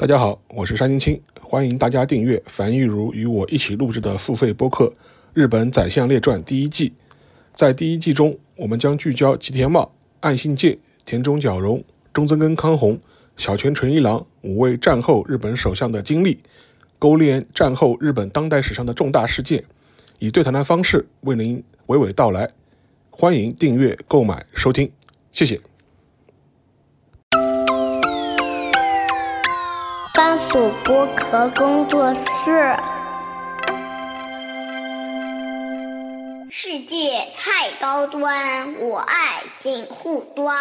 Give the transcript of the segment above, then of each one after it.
大家好，我是山青青，欢迎大家订阅樊玉茹与我一起录制的付费播客《日本宰相列传》第一季。在第一季中，我们将聚焦吉田茂、岸信介、田中角荣、中曾根康弘、小泉纯一郎五位战后日本首相的经历，勾连战后日本当代史上的重大事件，以对谈的方式为您娓娓道来。欢迎订阅、购买、收听，谢谢。番薯剥壳工作室。世界太高端，我爱锦护端。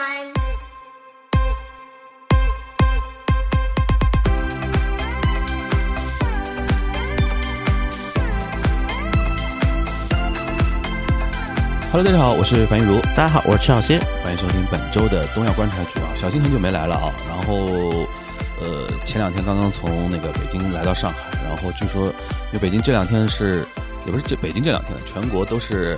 Hello，大家好，我是樊玉茹，大家好，我是陈小新。欢迎收听本周的东亚观察局啊。小新很久没来了啊，然后呃前两天刚刚从那个北京来到上海，然后据说因为北京这两天是也不是这北京这两天，全国都是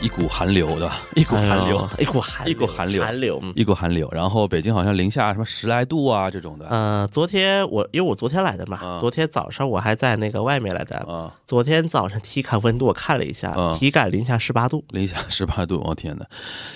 一股寒流对吧？一股寒流，哎一股寒一股寒流寒流。嗯一股寒流，然后北京好像零下什么十来度啊这种的啊、呃，昨天我因为我昨天来的嘛，啊昨天早上我还在那个外面来的。啊昨天早上体感温度我看了一下，啊体感零下十八度。零下十八度，我、天呐，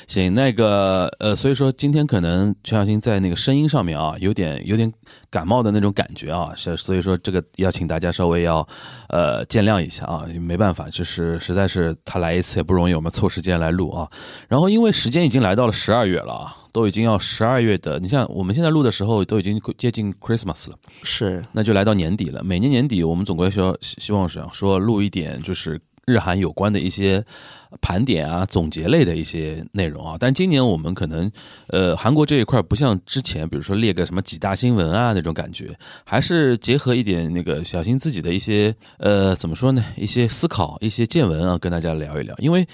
行，那个呃，所以说今天可能全小新在那个声音上面啊，有点有点感冒的那种感觉啊，是所以说这个要请大家稍微要呃见谅一下啊，没办法，就是实在是他来一次也不容易，我们凑时间来录啊。然后因为时间已经来到了十二月了啊，都已经要十二月的，你像我们现在录的时候都已经接近 Christmas 了。是，那就来到年底了。每年年底，我们总归需要希望是想说录一点就是日韩有关的一些盘点啊、总结类的一些内容啊。但今年我们可能呃韩国这一块不像之前，比如说列个什么几大新闻啊那种感觉，还是结合一点那个小新自己的一些呃怎么说呢，一些思考、一些见闻啊，跟大家聊一聊，因为。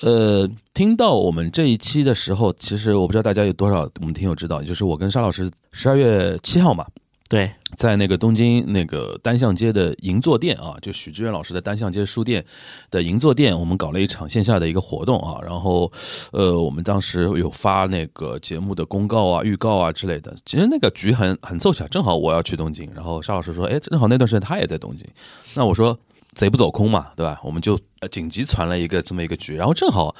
呃，听到我们这一期的时候，其实我不知道大家有多少我们听友知道，就是我跟沙老师十二月七号嘛，对，在那个东京那个单向街的银座店啊，就许志远老师的单向街书店的银座店，我们搞了一场线下的一个活动啊。然后，呃，我们当时有发那个节目的公告啊、预告啊之类的。其实那个局很很凑巧，正好我要去东京，然后沙老师说，哎，正好那段时间他也在东京，那我说贼不走空嘛，对吧？我们就紧急传了一个这么一个局，然后正好。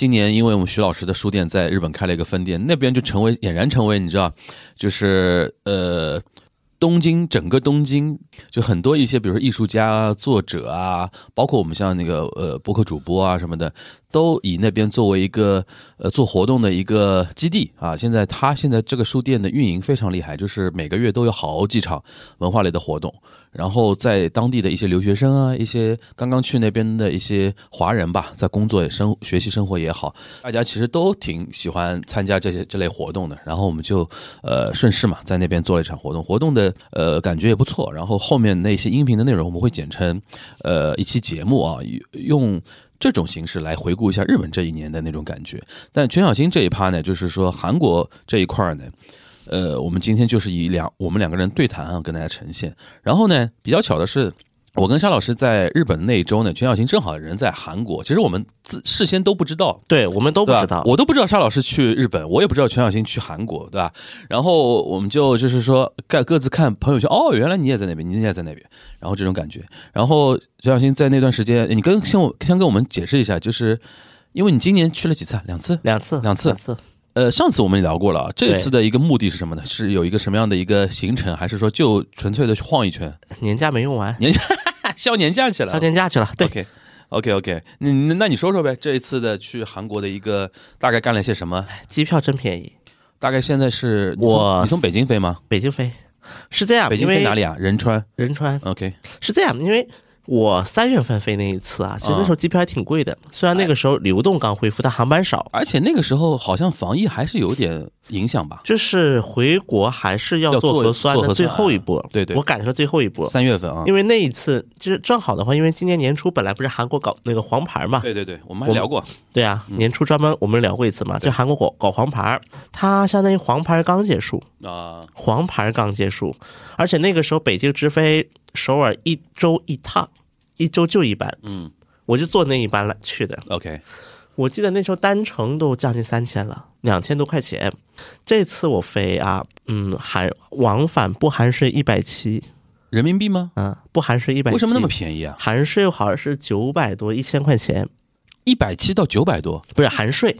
今年，因为我们徐老师的书店在日本开了一个分店，那边就成为俨然成为你知道，就是呃东京整个东京就很多一些，比如说艺术家、作者啊，包括我们像那个呃博客主播啊什么的，都以那边作为一个呃做活动的一个基地啊。现在他现在这个书店的运营非常厉害，就是每个月都有好几场文化类的活动，然后在当地的一些留学生啊，一些刚刚去那边的一些华人吧，在工作也生学习生活也好，大家其实都挺喜欢参加这些这类活动的。然后我们就呃顺势嘛，在那边做了一场活动，活动的呃感觉也不错。然后后面那些音频的内容我们会剪成呃一期节目啊，用。这种形式来回顾一下日本这一年的那种感觉，但全小新这一趴呢，就是说韩国这一块儿呢，呃，我们今天就是以两我们两个人对谈啊，跟大家呈现。然后呢，比较巧的是，我跟沙老师在日本那一周呢，全小新正好人在韩国，其实我们自事先都不知道，对我们都不知道。我都不知道沙老师去日本，我也不知道全小新去韩国，对吧？然后我们就就是说各各自看朋友圈，哦，原来你也在那边，你也在那边，然后这种感觉。然后全小新在那段时间，你跟先我先跟我们解释一下，就是因为你今年去了几次啊？两次。两次，两次两次。呃，上次我们也聊过了，这次的一个目的是什么呢？是有一个什么样的一个行程，还是说就纯粹的去晃一圈？年假没用完，年假 消年假去了，消年假去了。对，OK OK OK，你那那你说说呗，这一次的去韩国的一个大概干了些什么？机票真便宜。大概现在是我你从北京飞吗？北京飞是这样，北京飞哪里啊？仁川。仁川 OK，是这样，因为我三月份飞那一次啊，其实那时候机票还挺贵的。虽然那个时候流动刚恢复，但航班少，而且那个时候好像防疫还是有点影响吧？就是回国还是要要做做核酸的最后一波。对对我赶上了最后一波。三月份啊。因为那一次就是正好的话，因为今年年初本来不是韩国搞那个黄牌嘛，对对对，我们还我聊过。对啊，年初专门我们聊过一次嘛，就韩国搞搞黄牌，它相当于黄牌刚结束，啊，黄牌刚结束，而且那个时候北京直飞首尔一周一趟，一周就一班，嗯我就坐那一班来去的。，OK，我记得那时候单程都将近三千了，两千多块钱。这次我飞啊，嗯，含往返不含税一百七，人民币吗？嗯，不含税一百。为什么那么便宜啊？含税好像是九百多，一千块钱，一百七到九百多，不是含税，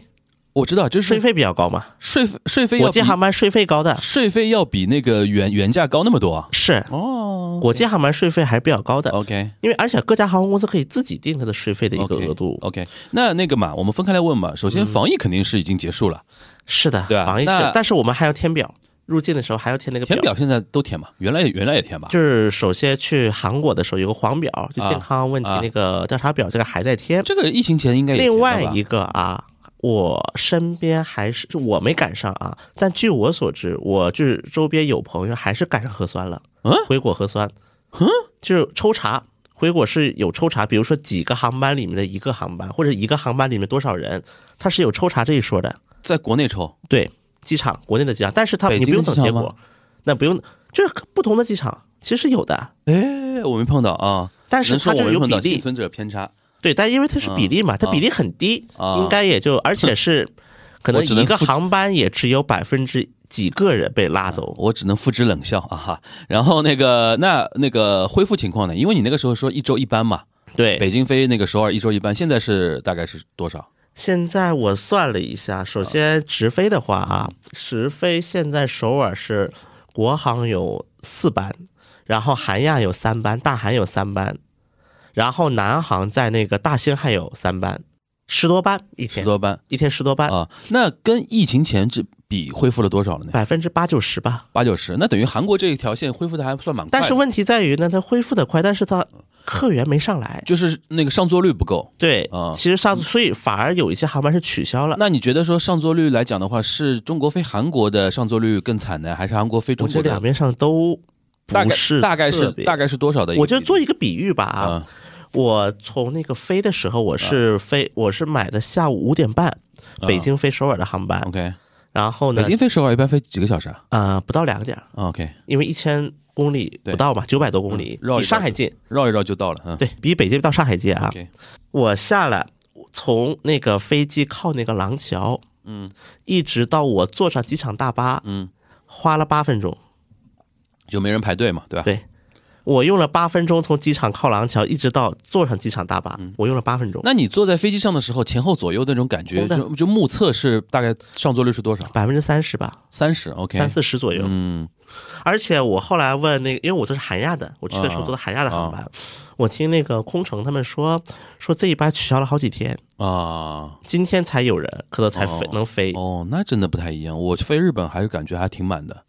我知道，就是税费比较高嘛。税费税费国际航班税费高的，税费要比那个原原价高那么多啊？是哦国际航班税费还是比较高的。，OK 因为而且各家航空公司可以自己定它的税费的一个额度。OK，那那个嘛，我们分开来问嘛。首先，防疫肯定是已经结束了，是的，对啊防疫是但是我们还要填表，入境的时候还要填那个填表现在都填嘛，原来也原来也填吧？就是首先去韩国的时候有个黄表，就健康问题啊那个调查表，这个还在填。这个疫情前应该也填另外一个啊，我身边还是就我没赶上啊，但据我所知，我就是周边有朋友还是赶上核酸了，嗯回国核酸，嗯，就是抽查。回国是有抽查，比如说几个航班里面的一个航班，或者一个航班里面多少人，他是有抽查这一说的。在国内抽，对，机场国内的机场，但是他你不用等结果，那不用，就是不同的机场其实是有的，哎，我没碰到啊，但是只能说它就有比例，幸存者偏差。对，但因为它是比例嘛，它比例很低，啊应该也就，而且是 可能一个航班也只有百分之几个人被拉走。我只能付之冷笑啊哈。然后那个那那个恢复情况呢？因为你那个时候说一周一班嘛，对，北京飞那个首尔一周一班，现在是大概是多少？现在我算了一下，首先直飞的话啊，直飞现在首尔是国航有四班，然后韩亚有三班，大韩有三班，然后南航在那个大兴还有三班，十多班一天，十多班一天十多班，啊？那跟疫情前这比恢复了多少了呢？百分之八九十吧。八九十，那等于韩国这一条线恢复的还算蛮快。但是问题在于呢，它恢复的快，但是它客源没上来。就是那个上座率不够。对啊，其实上，所以反而有一些航班是取消了。那你觉得说上座率来讲的话，是中国飞韩国的上座率更惨呢，还是韩国飞中国的？我觉得两边上都大概不是大概是大概是多少的我？就做一个比喻吧啊，啊我从那个飞的时候，我是飞，我是买的下午五点半啊。北京飞首尔的航班，OK，然后呢北，京飞首尔一般飞几个小时啊？呃，不到两个点儿，啊？OK，因为一千公里不到嘛，九百多公里比上海近，绕一绕就到了。嗯，对比北京到上海近啊。我下来，从那个飞机靠那个廊桥，嗯。一直到我坐上机场大巴，嗯，花了八分钟。就没人排队嘛，对吧？对我用了八分钟从机场靠廊桥一直到坐上机场大巴，我用了八分钟，嗯那你坐在飞机上的时候，前后左右那种感觉，就就目测是大概上座率是多少？百分之三十吧，三十，OK，三四十左右。嗯。而且我后来问那个，因为我这是韩亚的，我去的时候啊。坐的韩亚的航班，我听那个空乘他们说，说这一班取消了好几天，啊。今天才有人，可能才飞、哦能飞，哦，那真的不太一样。我飞日本还是感觉还挺满的，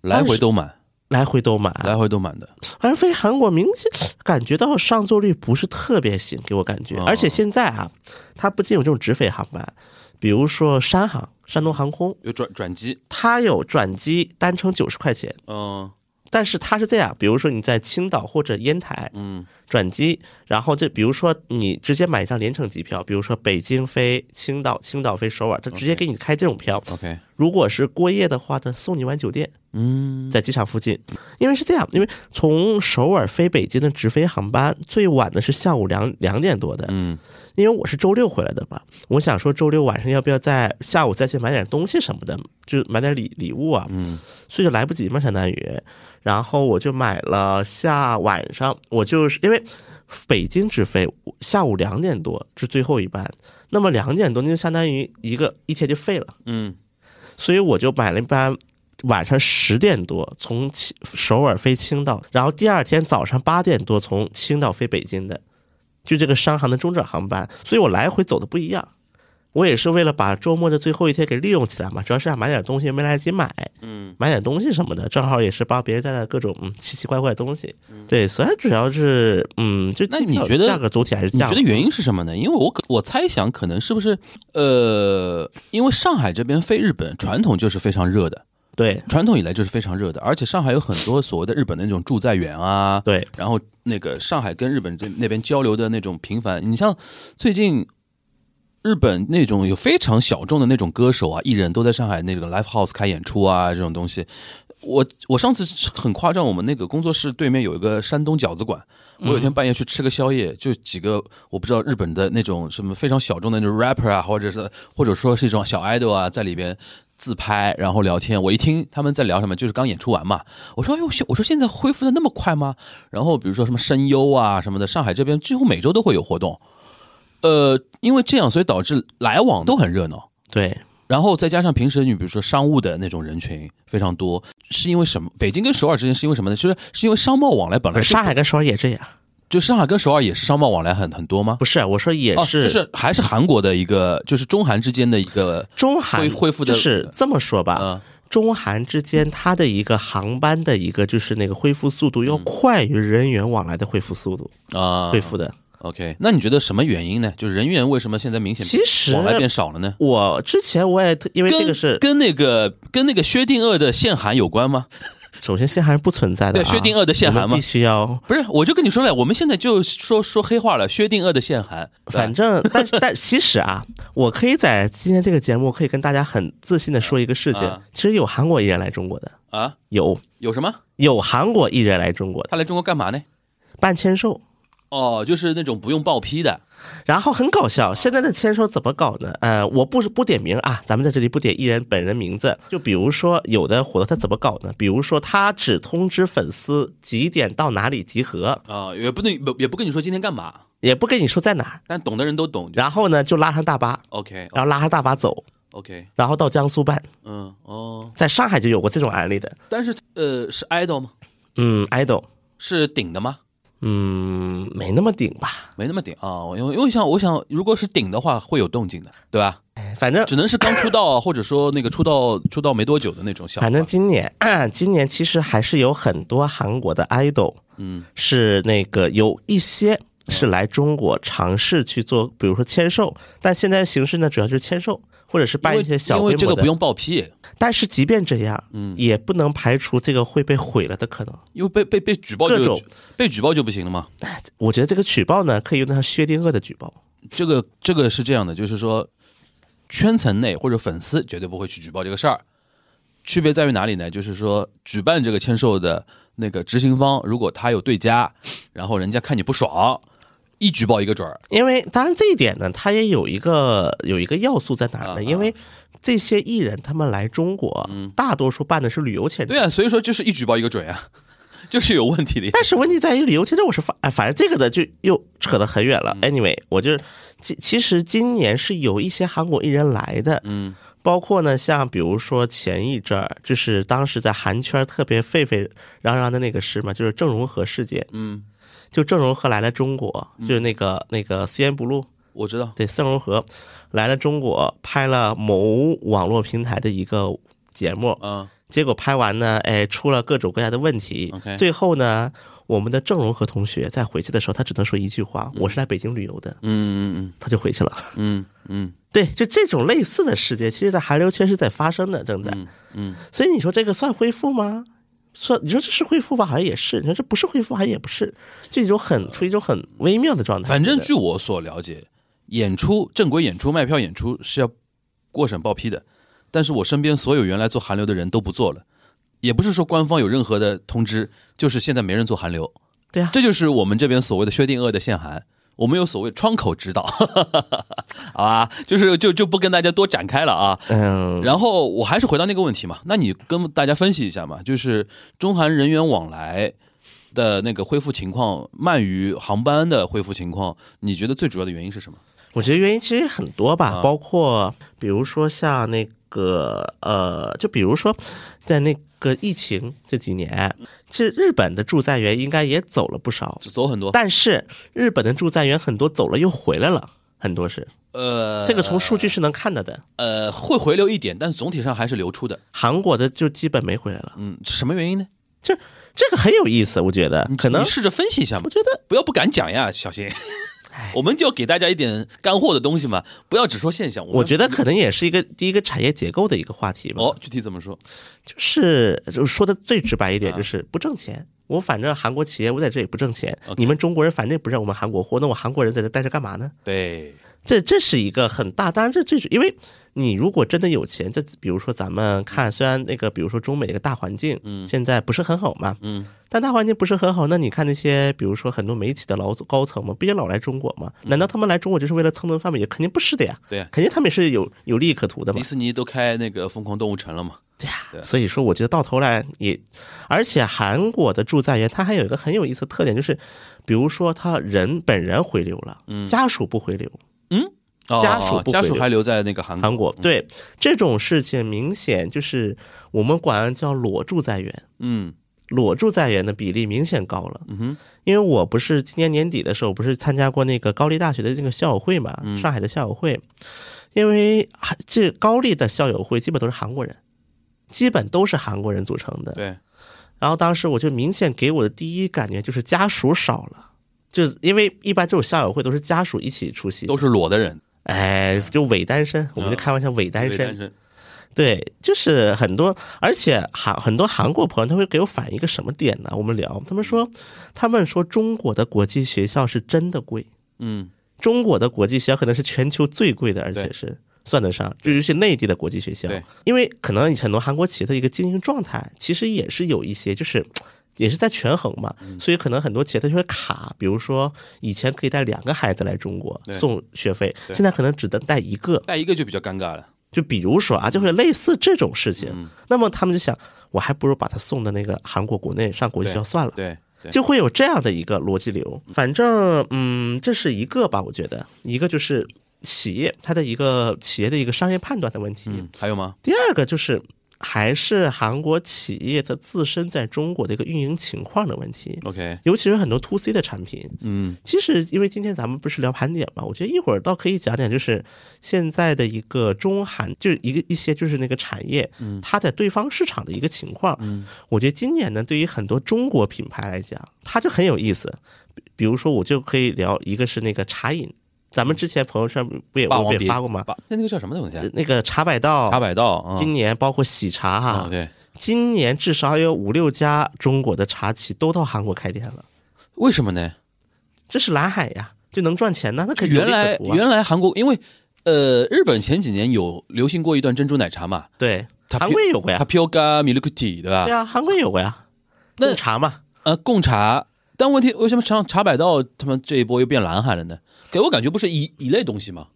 来回都满，来回都满。来回都满的。而飞韩国明显感觉到上座率不是特别行，给我感觉。哦而且现在啊，它不仅有这种直飞航班，比如说山航、山东航空，有转转机，它有转机单程九十块钱，嗯但是它是这样，比如说你在青岛或者烟台嗯。转机，然后就比如说你直接买一张联程机票，比如说北京飞青岛、青岛飞首尔，它直接给你开这种票。，OK，如果是过夜的话，它送你晚酒店，嗯。在机场附近。因为是这样，因为从首尔飞北京的直飞航班最晚的是下午两两点多的，嗯因为我是周六回来的嘛，我想说周六晚上要不要在下午再去买点东西什么的，就买点礼礼物啊，嗯所以就来不及嘛，相当于。然后我就买了下晚上，我就是因为北京直飞下午两点多是最后一班，那么两点多那就相当于一个一天就废了，嗯所以我就买了一班晚上十点多从青首尔飞青岛，然后第二天早上八点多从青岛飞北京的，就这个商航的中转航班，所以我来回走的不一样。我也是为了把周末的最后一天给利用起来嘛，主要是想买点东西没来得及买，嗯，买点东西什么的，正好也是帮别人带来各种嗯奇奇怪怪的东西。对，所以主要是嗯，就那你觉得价格总体还是降了？你觉得原因是什么呢？因为我可我猜想可能是不是呃，因为上海这边飞日本传统就是非常热的，对。传统以来就是非常热的，而且上海有很多所谓的日本的那种驻在员啊，对。然后那个上海跟日本这那边交流的那种频繁，你像最近日本那种有非常小众的那种歌手啊、艺人都在上海那个 live house 开演出啊，这种东西，我我上次很夸张，我们那个工作室对面有一个山东饺子馆，我有一天半夜去吃个宵夜，就几个我不知道日本的那种什么非常小众的那种 rapper 啊，或者是或者说是一种小 idol 啊，在里边自拍然后聊天。我一听他们在聊什么，就是刚演出完嘛。我说呦，我说现在恢复的那么快吗？然后比如说什么声优啊什么的，上海这边几乎每周都会有活动。呃，因为这样，所以导致来往都很热闹。对，然后再加上平时你比如说商务的那种人群非常多，是因为什么？北京跟首尔之间是因为什么呢？就是是因为商贸往来本来上海跟首尔也这样。就上海跟首尔也是商贸往来很很多吗？不是，我说也哦，是，就是还是韩国的一个，就是中韩之间的一个中韩恢恢复的就是这么说吧，嗯中韩之间它的一个航班的一个就是那个恢复速度要快于人员往来的恢复速度，啊恢复的。OK，那你觉得什么原因呢？就是人员为什么现在明显其实往来变少了呢？我之前我也特因为这个是，跟那个跟那个薛定谔的限韩有关吗？首先限韩是不存在的、啊，对薛定谔的限韩嘛。必须要。不是，我就跟你说了，我们现在就说说黑话了，薛定谔的限韩，反正，但是但其实啊，我可以在今天这个节目可以跟大家很自信的说一个事情，啊。其实有韩国艺人来中国的，啊，有。有什么？有韩国艺人来中国的。他来中国干嘛呢？办签售，哦，就是那种不用报批的，然后很搞笑，现在的签收怎么搞呢？呃，我不是不点名啊，咱们在这里不点艺人本人名字。就比如说有的活动他怎么搞呢？比如说他只通知粉丝几点到哪里集合，啊，也不能不也不跟你说今天干嘛，也不跟你说在哪儿，但懂的人都懂。然后呢就拉上大巴，OK 然后拉上大巴走，OK，然后到江苏办。嗯哦，在上海就有过这种案例的，但是呃是 idol 吗？嗯，idol，是顶的吗？嗯，没那么顶吧，没那么顶啊，因为因为想我想，如果是顶的话，会有动静的，对吧？反正只能是刚出道啊，或者说那个出道 出道没多久的那种小。反正今年，今年其实还是有很多韩国的 idol 嗯是那个有一些是来中国尝试去做，比如说签售，但现在形式呢主要就是签售，或者是办一些小因规模的。为这个不用报批，但是即便这样，嗯也不能排除这个会被毁了的可能。因为被被被举报就各种被举报就不行了嘛。我觉得这个举报呢，可以用得上薛定谔的举报。这个这个是这样的，就是说圈层内或者粉丝绝对不会去举报这个事儿。区别在于哪里呢？就是说，举办这个签售的那个执行方，如果他有对家，然后人家看你不爽，一举报一个准儿。因为当然这一点呢，它也有一个有一个要素在哪儿啊呢？因为这些艺人他们来中国，大多数办的是旅游签证。对啊，所以说就是一举报一个准啊，就是有问题的。但是问题在于旅游签证，我是反，哎，反正这个呢就又扯得很远了。Anyway，我嗯就是其其实今年是有一些韩国艺人来的，嗯包括呢像比如说前一阵儿，就是当时在韩圈特别沸沸扬扬的那个事嘛，就是郑容和事件。嗯，就郑容和来了中国，就是那个那个 CNBLUE 我知道。对郑容和来了中国，拍了某网络平台的一个节目，嗯结果拍完呢，哎，出了各种各样的问题。最后呢，我们的郑容和同学在回去的时候，他只能说一句话：“我是来北京旅游的。嗯嗯嗯他就回去了。嗯嗯对，就这种类似的事件，其实，在韩流圈是在发生的，正在。嗯嗯所以你说这个算恢复吗？算，你说这是恢复吧，好像也是；你说这不是恢复，好像也不是，就一种很处于一种很微妙的状态。反正据我所了解，演出正规演出、卖票演出是要过审报批的，但是我身边所有原来做韩流的人都不做了，也不是说官方有任何的通知，就是现在没人做韩流，对啊，这就是我们这边所谓的薛定谔的限韩。我们有所谓窗口指导，好吧，就是就就不跟大家多展开了啊。嗯，然后我还是回到那个问题嘛，那你跟大家分析一下嘛，就是中韩人员往来的那个恢复情况慢于航班的恢复情况，你觉得最主要的原因是什么？我觉得原因其实很多吧，啊包括比如说像那个呃，就比如说在那个疫情这几年，其实日本的驻在员应该也走了不少，走很多，但是日本的驻在员很多走了又回来了，很多是呃，这个从数据是能看到的。呃会回流一点，但是总体上还是流出的。韩国的就基本没回来了，嗯，什么原因呢？就这个很有意思，我觉得可能你试着分析一下嘛我，觉得不要不敢讲呀，小心。我们就要给大家一点干货的东西嘛，不要只说现象。们我觉得可能也是一个第一个产业结构的一个话题吧。哦，具体怎么说？就是就说的最直白一啊点，就是不挣钱。我反正韩国企业我在这里不挣钱你们中国人反正也不认我们韩国货，那我韩国人在这待着干嘛呢？对，这这是一个很大，当然这这是因为你如果真的有钱，这比如说咱们看，虽然那个比如说中美的一个大环境，嗯，现在不是很好嘛，嗯，但大环境不是很好，那你看那些比如说很多媒体的老高层嘛，不也老来中国嘛？难道他们来中国就是为了蹭顿饭吗？也肯定不是的呀，对呀肯定他们也是有有利可图的嘛迪。士尼都开那个疯狂动物城了嘛？对呀、对所以说我觉得到头来也，而且韩国的驻在员他还有一个很有意思的特点，就是比如说他人本人回流了，嗯家属不回流，哦家属家属还留在那个韩韩国对这种事情明显就是我们管叫裸住在员。嗯。裸住在员的比例明显高了，嗯哼，因为我不是今年年底的时候，不是参加过那个高丽大学的那个校友会嘛，嗯。上海的校友会，因为这高丽的校友会基本都是韩国人，基本都是韩国人组成的。对，然后当时我就明显给我的第一感觉就是家属少了，就是因为一般这种校友会都是家属一起出席，都是裸的人，哎，就伪单身，我们就开玩笑伪单身，对，就是很多，而且韩很多韩国朋友他会给我反映一个什么点呢？我们聊，他们说，他们说中国的国际学校是真的贵，嗯。中国的国际学校可能是全球最贵的，而且是算得上，就尤其内地的国际学校，因为可能很多韩国企业的一个经营状态，其实也是有一些就是。也是在权衡嘛，嗯。所以可能很多企业它就会卡，比如说以前可以带两个孩子来中国送学费，现在可能只能带一个，带一个就比较尴尬了。就比如说啊，就会类似这种事情，嗯。那么他们就想，我还不如把他送到那个韩国国内上国际学校算了，对对，就会有这样的一个逻辑流。反正，嗯，这是一个吧，我觉得，一个就是企业它的一个企业的一个商业判断的问题，嗯，还有吗？第二个就是。还是韩国企业它自身在中国的一个运营情况的问题，OK，尤其是很多 to C 的产品，嗯其实，因为今天咱们不是聊盘点嘛，我觉得一会儿倒可以讲讲，就是现在的一个中韩，就是一个一些就是那个产业，它在对方市场的一个情况。我觉得今年呢，对于很多中国品牌来讲，它就很有意思。比比如说，我就可以聊，一个是那个茶饮，咱们之前朋友圈不也我也发过吗？那那个叫什么东西啊？那个茶百道，茶百道啊，今年包括喜茶哈，啊对，今年至少有五六家中国的茶企都到韩国开店了。为什么呢？这是蓝海呀，就能赚钱呢，那原来。原来韩国因为呃日本前几年有流行过一段珍珠奶茶嘛，对，韩国也有过呀它 p i o g a Milk Tea 对吧？对啊，韩国也有过呀，那贡茶嘛，呃，贡茶，但问题为什么茶茶百道他们这一波又变蓝海了呢？给我感觉不是一一类东西吗？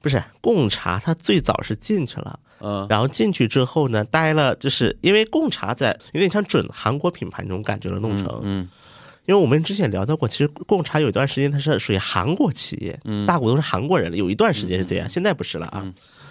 不是贡茶，它最早是进去了，嗯然后进去之后呢，待了，就是因为贡茶在有点像准韩国品牌那种感觉了，弄成，嗯因为我们之前聊到过，其实贡茶有一段时间它是属于韩国企业，嗯大股东是韩国人了，有一段时间是这样，现在不是了啊。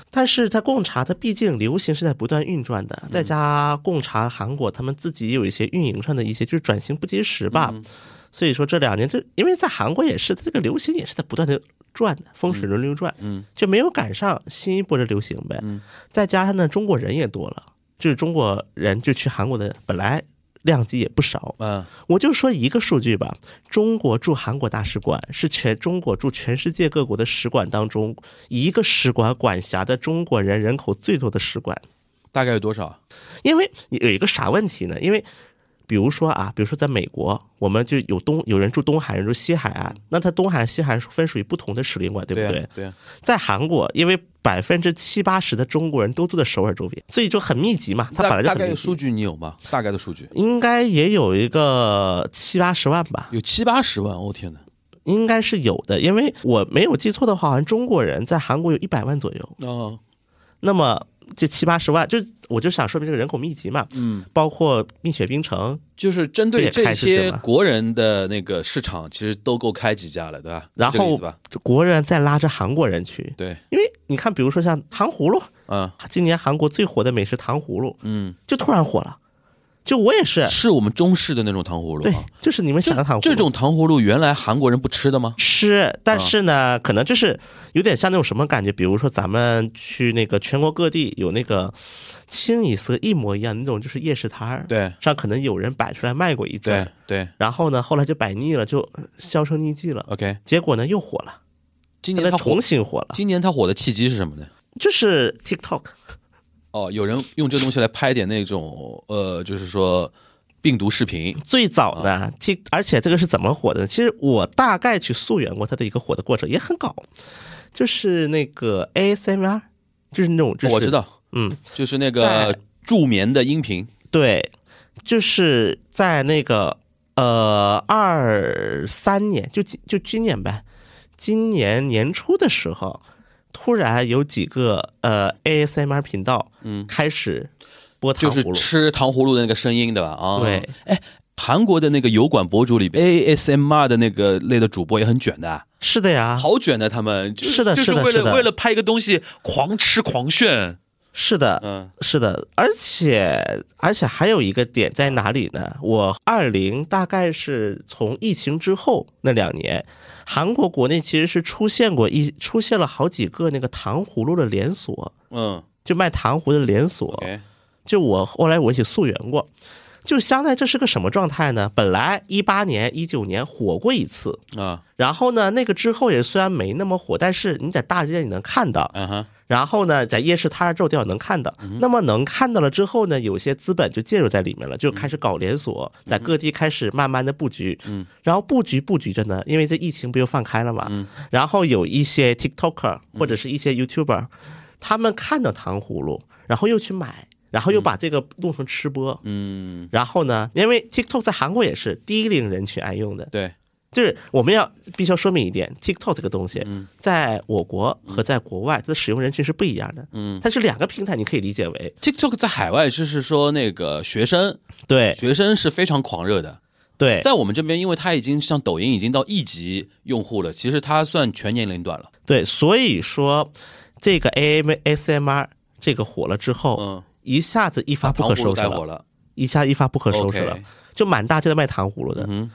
但是它贡茶，它毕竟流行是在不断运转的，嗯。再加贡茶韩国他们自己也有一些运营上的一些就是转型不及时吧，嗯。所以说这两年就因为在韩国也是，它这个流行也是在不断的转的，风水轮流转，嗯，就没有赶上新一波的流行呗。嗯。再加上呢，中国人也多了，就是中国人就去韩国的本来量级也不少，嗯我就说一个数据吧，中国驻韩国大使馆是全中国驻全世界各国的使馆当中，一个使馆管辖的中国人人口最多的使馆。大概有多少？因为有一个啥问题呢？因为比如说啊，比如说在美国，我们就有东有人住东海，有人住西海岸，那它东海岸、西海岸分属于不同的使领馆，对不对？啊对啊，在韩国，因为百分之七八十的中国人都住在首尔周边，所以就很密集嘛。它本来就很密集概数据你有吗？大概的数据应该也有一个七八十万吧。有七八十万，我、天哪！应该是有的，因为我没有记错的话，好像中国人在韩国有一百万左右。哦，那么这七八十万，就我就想说明这个人口密集嘛，嗯，包括蜜雪冰城，就是针对也这些国人的那个市场，其实都够开几家了，对吧？然后国人再拉着韩国人去，对，因为你看，比如说像糖葫芦，嗯。今年韩国最火的美食糖葫芦，嗯，就突然火了。就我也是，是我们中式的那种糖葫芦对啊。，就是你们想的糖葫芦这种糖葫芦原来韩国人不吃的吗？吃，但是呢，可能就是有点像那种什么感觉，比如说咱们去那个全国各地有那个清一色一模一样那种，就是夜市摊儿，对上可能有人摆出来卖过一阵对，对然后呢，后来就摆腻了，就呃销声匿迹了，，OK。结果呢又火了，今年它重，新火了，今年它火的契机是什么呢？就是 TikTok，哦，有人用这东西来拍点那种呃，就是说病毒视频，最早的，T，而且这个是怎么火的呢？其实我大概去溯源过它的一个火的过程，也很搞，就是那个 ASMR，就是那种，就是我知，道，嗯，就是那个助眠的音频，对，就是在那个呃二三年，就今就今年呗，今年年初的时候，突然有几个呃 ASMR 频道，嗯。开始播糖就是葫芦，吃糖葫芦的那个声音，对吧？啊，对，哎，韩国的那个油管博主里，ASMR 的那个类的主播也很卷的，是的呀，好卷的，他们。就是的就是为了为了拍一个东西狂吃狂炫，是的，嗯是的，而且而且还有一个点在哪里呢？我二零大概是从疫情之后那两年，韩国国内其实是出现过一出现了好几个那个糖葫芦的连锁，嗯就卖糖葫芦的连锁。就我后来我一起溯源过，就相当于这是个什么状态呢？本来一八年、一九年火过一次，啊，然后呢，那个之后也虽然没那么火，但是你在大街你能看到，嗯哼，然后呢，在夜市摊儿肉店能看到。那么能看到了之后呢，有些资本就介入在里面了，就开始搞连锁，在各地开始慢慢的布局。嗯，然后布局布局着呢，因为这疫情不又放开了嘛。嗯，然后有一些 TikToker 或者是一些 YouTuber，他们看到糖葫芦，然后又去买，然后又把这个弄成吃播。嗯，然后呢，因为 TikTok 在韩国也是低龄人群爱用的，对，就是我们要必须要说明一点，TikTok 这个东西嗯，在我国和在国外它的使用人群是不一样的。嗯。它是两个平台，你可以理解为，TikTok 在海外就是说那个学生，对。学生是非常狂热的，对。在我们这边，因为它已经像抖音已经到亿级用户了，其实它算全年龄段了，对，所以说这个 A M S M R 这个火了之后，嗯，一下子一发不可收拾了，了，一下一发不可收拾了就满大街的卖糖葫芦的。嗯。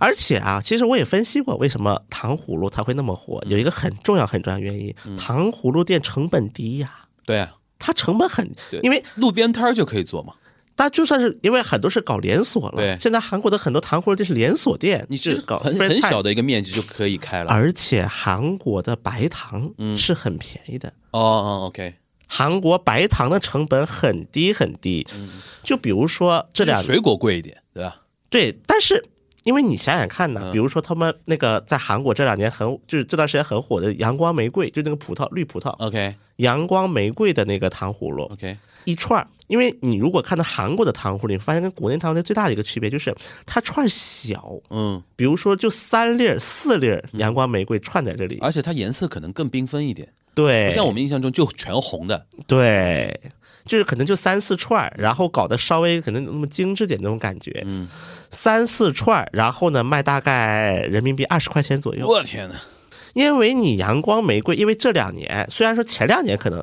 而且啊，其实我也分析过为什么糖葫芦它会那么火，有一个很重要很重要原因，嗯。糖葫芦店成本低呀、对啊，它成本很，因为路边摊儿就可以做嘛，但就算是因为很多是搞连锁了，现在韩国的很多糖葫芦店是连锁店，你是搞很很小的一个面积就可以开了，而且韩国的白糖嗯。是很便宜的，哦哦，OK，韩国白糖的成本很低很低。就比如说这两水果贵一点，对吧？对，但是因为你想想看呢，嗯。比如说他们那个在韩国这两年很就是这段时间很火的阳光玫瑰，就那个葡萄绿葡萄，OK。阳光玫瑰的那个糖葫芦。OK，一串儿。因为你如果看到韩国的糖葫芦，你发现跟国内糖葫芦最大的一个区别就是它串儿小，嗯，比如说就三粒儿、四粒儿阳光玫瑰串在这里，而且它颜色可能更缤纷一点，对，不像我们印象中就全红的，对，就是可能就三四串，然后搞得稍微可能那么精致点那种感觉，嗯，三四串，然后呢卖大概人民币二十块钱左右。我天哪，因为你阳光玫瑰，因为这两年虽然说前两年可能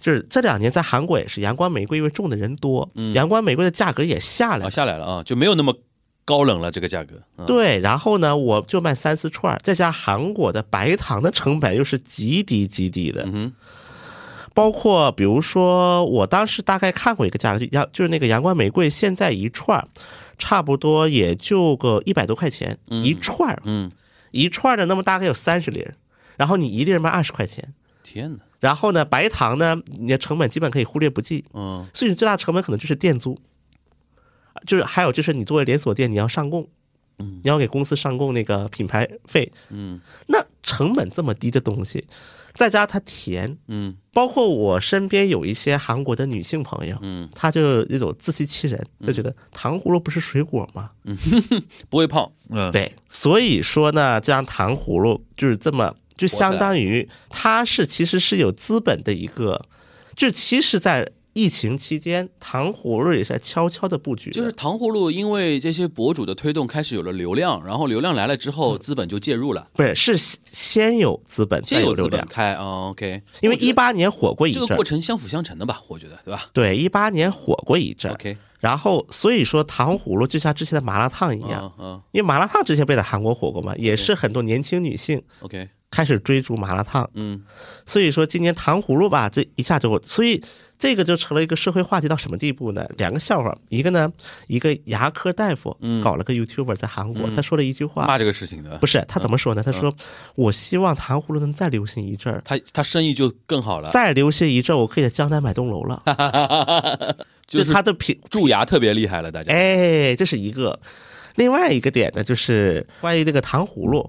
就是这两年在韩国也是阳光玫瑰，因为种的人多，阳光玫瑰的价格也下来啊了。下来了啊，就没有那么高冷了这个价格，嗯。对，然后呢，我就卖三四串儿，再加韩国的白糖的成本又是极低极低的，嗯哼，包括比如说，我当时大概看过一个价格，就阳就是那个阳光玫瑰，现在一串儿差不多也就个一百多块钱、一串儿，嗯，一串儿的那么大概有三十粒儿，然后你一粒儿卖二十块钱，天哪，然后呢，白糖呢，你的成本基本可以忽略不计，嗯。所以你最大的成本可能就是店租，就是还有就是你作为连锁店，你要上供，你要给公司上供那个品牌费，嗯。那成本这么低的东西，再加它甜，嗯。包括我身边有一些韩国的女性朋友，嗯，她就有那种自欺欺人，就觉得糖葫芦不是水果吗？不会胖，嗯，对，所以说呢，这样糖葫芦就是这么，就相当于它是其实是有资本的一个，就其实，在疫情期间，糖葫芦也是在悄悄的布局的，就是糖葫芦，因为这些博主的推动，开始有了流量，然后流量来了之后，资本就介入了，不是是先先有资本再先有流量，开啊，OK，因为一八年火过一阵。这个过，程相辅相成的吧，我觉得，对吧？对，一八年火过一阵，？OK，然后所以说糖葫芦就像之前的麻辣烫一样，嗯嗯。因为麻辣烫之前不也在韩国火过嘛，也是很多年轻女性，OK，开始追逐麻辣烫，嗯所以说今年糖葫芦吧，这一下就，所以这个就成了一个社会话题到什么地步呢？两个笑话，一个呢，一个牙科大夫嗯搞了个 YouTuber 在韩国，他说了一句话，骂这个事情的不，是他怎么说呢？他说：“我希望糖葫芦能再流行一阵儿，他他生意就更好了。再流行一阵儿，我可以在江南买栋楼了。就 就是它的品蛀牙特别厉害了，大家。哎，这是一个。另外一个点呢，就是关于这个糖葫芦，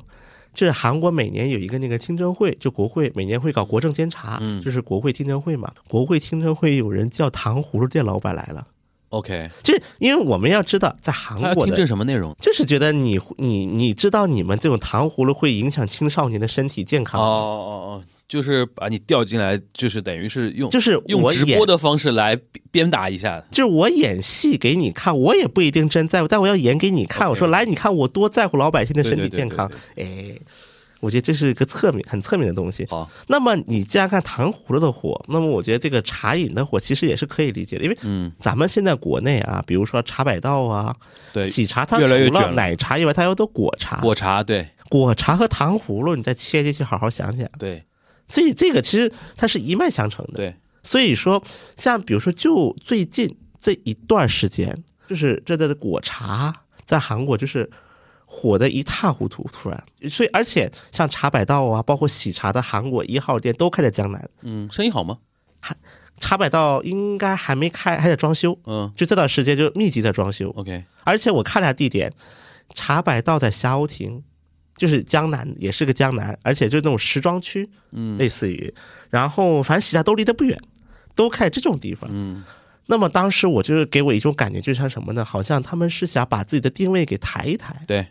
就是韩国每年有一个那个听证会，就国会每年会搞国政监察，嗯就是国会听证会嘛。国会听证会有人叫糖葫芦店老板来了，OK，就是因为我们要知道，在韩国的听证什么内容？就是觉得你你你知道你们这种糖葫芦会影响青少年的身体健康哦，哦哦，就是把你调进来，就是等于是用就是用我播的方式来鞭鞭打一下。就是我演戏给你看，我也不一定真在乎，但我要演给你看。我说来，你看我多在乎老百姓的身体对对对健康。哎，我觉得这是一个侧面很侧面的东西。好，那么你既然看糖葫芦的火，那么我觉得这个茶饮的火其实也是可以理解的，因为嗯，咱们现在国内啊，比如说茶百道啊、对，喜茶，它除了奶茶以外，它有的果茶。果茶，对果茶和糖葫芦，你再切进去好好想想。对所以这个其实它是一脉相承的。对，所以说，像比如说，就最近这一段时间，就是这的果茶在韩国就是火的一塌糊涂，突然，所以而且像茶百道啊，包括喜茶的韩国一号店都开在江南，嗯，生意好吗？还茶百道应该还没开，还在装修，嗯。就这段时间就密集在装修，，OK，而且我看了下地点，茶百道在霞鸥亭。就是江南，也是个江南，而且就那种时装区，嗯。类似于，然后反正喜茶都离得不远，都开这种地方。嗯。那么当时我就是给我一种感觉，就像什么呢？好像他们是想把自己的定位给抬一抬，对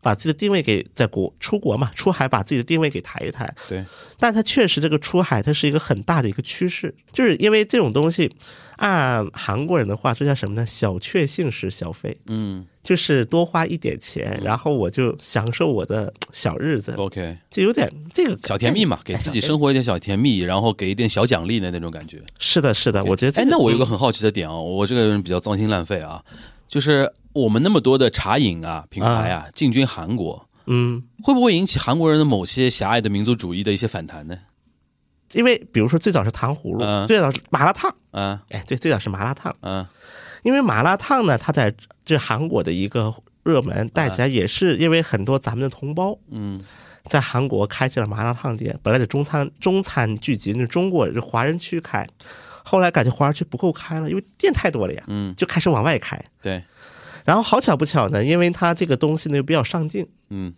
把自己的定位给在国出国嘛，出海把自己的定位给抬一抬。对，但它确实这个出海，它是一个很大的一个趋势，就是因为这种东西，按韩国人的话这叫什么呢？小确幸式消费，嗯。就是多花一点钱，然后我就享受我的小日子，，OK，就有点这个小甜蜜嘛，给哎自己生活一点小甜蜜，然后给一点小奖励的那种感觉。是的，是的，我觉得这哎，那我有个很好奇的点哦，我这个人比较脏心烂肺啊，就是我们那么多的茶饮啊品牌啊进军韩国，嗯，会不会引起韩国人的某些狭隘的民族主义的一些反弹呢？因为比如说最早是糖葫芦，嗯最早是麻辣烫，嗯哎，对，最早是麻辣烫。嗯因为麻辣烫呢，它在这韩国的一个热门带起来，也是因为很多咱们的同胞嗯。在韩国开起了麻辣烫店，本来是中餐中餐聚集，那中国是华人区开，后来感觉华人区不够开了，因为店太多了呀，嗯，就开始往外开。对，然后好巧不巧呢，因为它这个东西呢又比较上镜，嗯，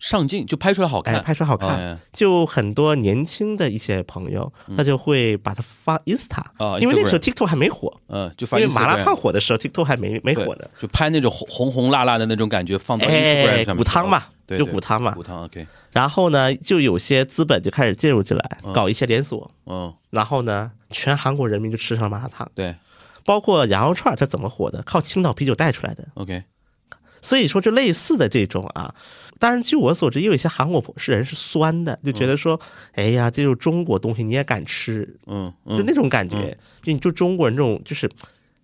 上镜就拍出来好看，哎，拍出来好看，哎就很多年轻的一些朋友，他就会把它发 Insta，、嗯啊因为那个时候 TikTok 还没火，嗯，就发因为麻辣烫火的时候，TikTok 还没没火呢。就拍那种红红红辣辣的那种感觉，放到 Instagram 哎，上面。骨汤嘛，对，对就骨汤嘛。骨。汤 OK，然后呢，就有些资本就开始介入进来，嗯。搞一些连锁。嗯，然后呢，全韩国人民就吃上了麻辣烫，对包括羊肉串，它怎么火的？靠青岛啤酒带出来的。，OK，所以说，就类似的这种啊，当然，据我所知，也有一些韩国是人是酸的，就觉得说，哎呀，这就是中国东西你也敢吃，嗯嗯，就那种感觉，就你就中国人这种，就是，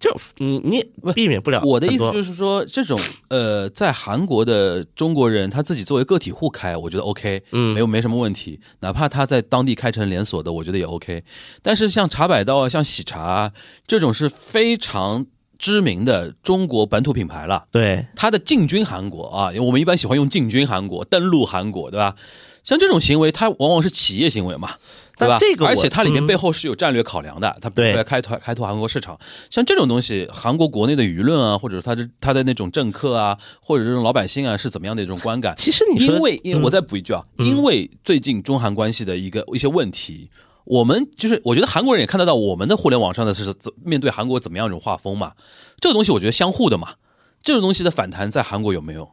就你你也避免不了。我的意思就是是说，这种呃，在韩国的中国人他自己作为个体户开，我觉得 OK，嗯没有没什么问题。哪怕他在当地开成连锁的，我觉得也 OK。但是像茶百道啊，像喜茶啊这种是非常知名的中国本土品牌了。对，它的进军韩国啊，因为我们一般喜欢用进军韩国、登陆韩国，对吧？像这种行为，它往往是企业行为嘛，对吧？但这个而且它里面嗯背后是有战略考量的，它对要开拓开拓韩国市场。像这种东西，韩国国内的舆论啊，或者他的他的那种政客啊，或者这种老百姓啊，是怎么样的一种观感？其实你说，因为，因为嗯我再补一句啊，因为最近中韩关系的一个一些问题，我们就是我觉得韩国人也看得到我们的互联网上的是怎面对韩国怎么样一种画风嘛，这个东西我觉得相互的嘛，这种东西的反弹在韩国有没有？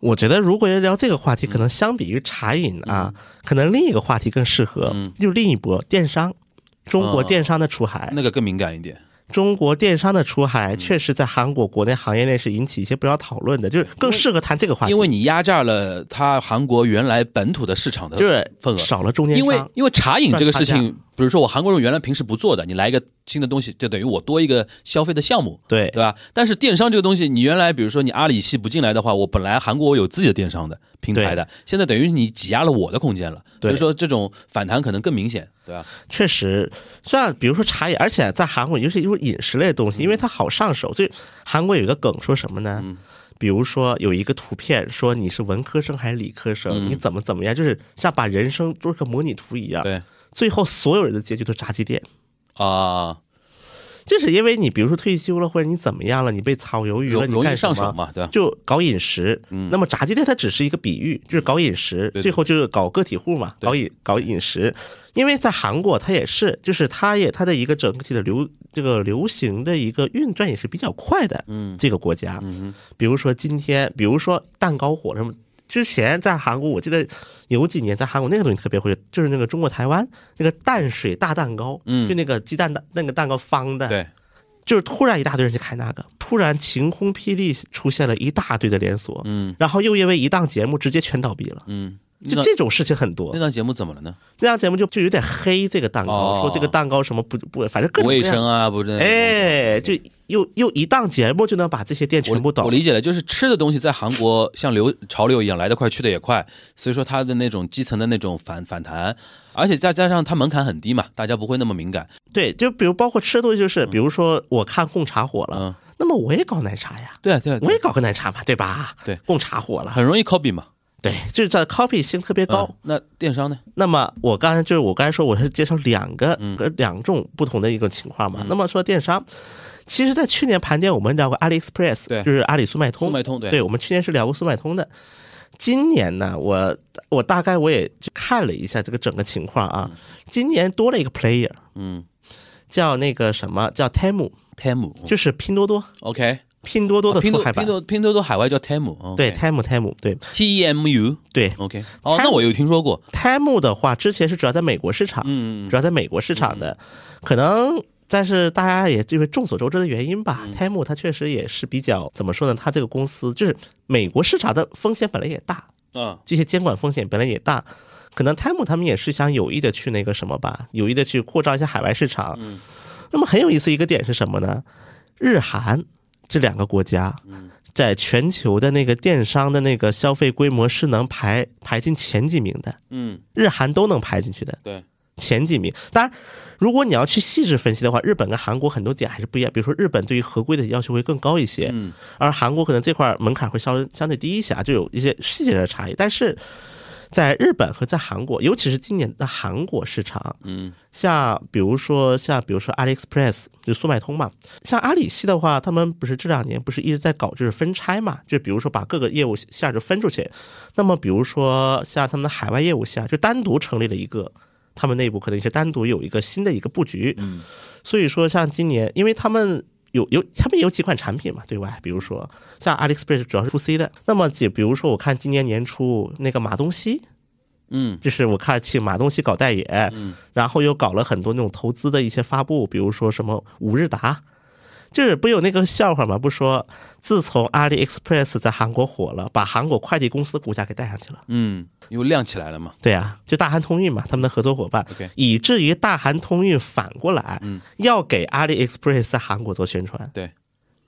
我觉得如果要聊这个话题，可能相比于茶饮啊，可能另一个话题更适合，嗯。就另一波电商。中国哦电商的出海，那个更敏感一点。中国电商的出嗯。海，确实在韩国国内行业内是引起一些不少讨论的，就是更适合谈这个话题，因为你压榨了它韩国原来本土的市场的份额，少了中间商，因为因为茶饮这个事情，比如说我韩国人原来平时不做的，你来一个新的东西，就等于我多一个消费的项目，对对吧？但是电商这个东西，你原来比如说你阿里系不进来的话，我本来韩国我有自己的电商的平台的，现在等于你挤压了我的空间了，所以说这种反弹可能更明显，对吧？确实，像比如说茶叶，而且在韩国尤其是饮食类的东西，因为它好上手，所以韩国有一个梗说什么呢？嗯比如说有一个图片说你是文科生还是理科生，嗯你怎么怎么样，就是像把人生做个模拟图一样。对最后所有人的结局都是炸鸡店，啊，就是因为你比如说退休了，或者你怎么样了，你被炒鱿鱼了，你干什么？嘛，对吧？就搞饮食，嗯那么炸鸡店它只是一个比喻，就是搞饮食，最后就是搞个体户嘛，搞饮搞饮食。因为在韩国，它也是，就是它也它的一个整体的流这个流行的一个运转也是比较快的，嗯这个国家。嗯比如说今天，比如说蛋糕火什么。之前在韩国，我记得有几年在韩国那个东西特别火，就是那个中国台湾那个淡水大蛋糕，嗯。就那个鸡蛋的那个蛋糕方的，对，就是突然一大堆人去开那个，突然晴空霹雳出现了一大堆的连锁，嗯。然后又因为一档节目直接全倒闭了，嗯，那就这种事情很多那。档节目怎么了呢？那档节目就就有点黑这个蛋糕，哦说这个蛋糕什么不不，反正各种卫生啊，不是？哎，就又又一档节目就能把这些店全部倒我我。理解了，就是吃的东西在韩国像流潮流一样来得快去得也快，所以说它的那种基层的那种反反弹，而且再加上它门槛很低嘛，大家不会那么敏感。对，就比如包括吃的东西，就是比如说我看贡茶火了，嗯，那么我也搞奶茶呀，对啊，对啊我也搞个奶茶嘛，对吧？对贡茶火了，很容易 copy 嘛。对，就是在 copy 性特别高。嗯那电商呢？那么我刚才就是我刚才说我是介绍两个嗯。呃两种不同的一个情况嘛。那么说电商，其实，在去年盘点我们聊过 AliExpress，对。就是阿里速卖通，速卖通对。对，我们去年是聊过速卖通的。今年呢，我我大概我也去看了一下这个整个情况啊，今年多了一个 player，嗯。叫那个什么叫 Temu，，Temu 就是拼多多，OK，拼多多的海版，多拼多拼多多海外叫 Temu，哦对 Temu Temu 对。T E M U 对。OK，哦那我有听说过，Temu 的话，之前是主要在美国市场，嗯，主要在美国市场的，可能。但是大家也因为众所周知的原因吧，Temu 它确实也是比较怎么说呢？它这个公司就是美国市场的风险本来也大，嗯这些监管风险本来也大，可能 Temu 他们也是想有意的去那个什么吧，有意的去扩张一下海外市场。嗯。那么很有意思一个点是什么呢？日韩这两个国家，嗯在全球的那个电商的那个消费规模是能排排进前几名的，嗯，日韩都能排进去的。对，前几名。当然，如果你要去细致分析的话，日本跟韩国很多点还是不一样。比如说，日本对于合规的要求会更高一些，嗯而韩国可能这块门槛会稍微相对低一些啊，就有一些细节的差异。但是在日本和在韩国，尤其是今年的韩国市场，嗯像比如说像比如说 AliExpress 就速卖通嘛，像阿里系的话，他们不是这两年不是一直在搞就是分拆嘛，就比如说把各个业务线就分出去。那么比如说像他们的海外业务线，就单独成立了一个，他们内部可能是单独有一个新的一个布局。嗯所以说像今年，因为他们。有有，他们有几款产品嘛，对外，比如说像 AliExpress 主要是 to C 的，那么就比如说我看今年年初那个马东锡，嗯。就是我看请马东锡搞代言，嗯。然后又搞了很多那种投资的一些发布，比如说什么五日达，就是不有那个笑话吗？不说自从阿里 Express 在韩国火了，把韩国快递公司的股价给带上去了。嗯，又亮起来了嘛。对啊，就大韩通运嘛，他们的合作伙伴以至于大韩通运反过来，嗯要给阿里 Express 在韩国做宣传。对，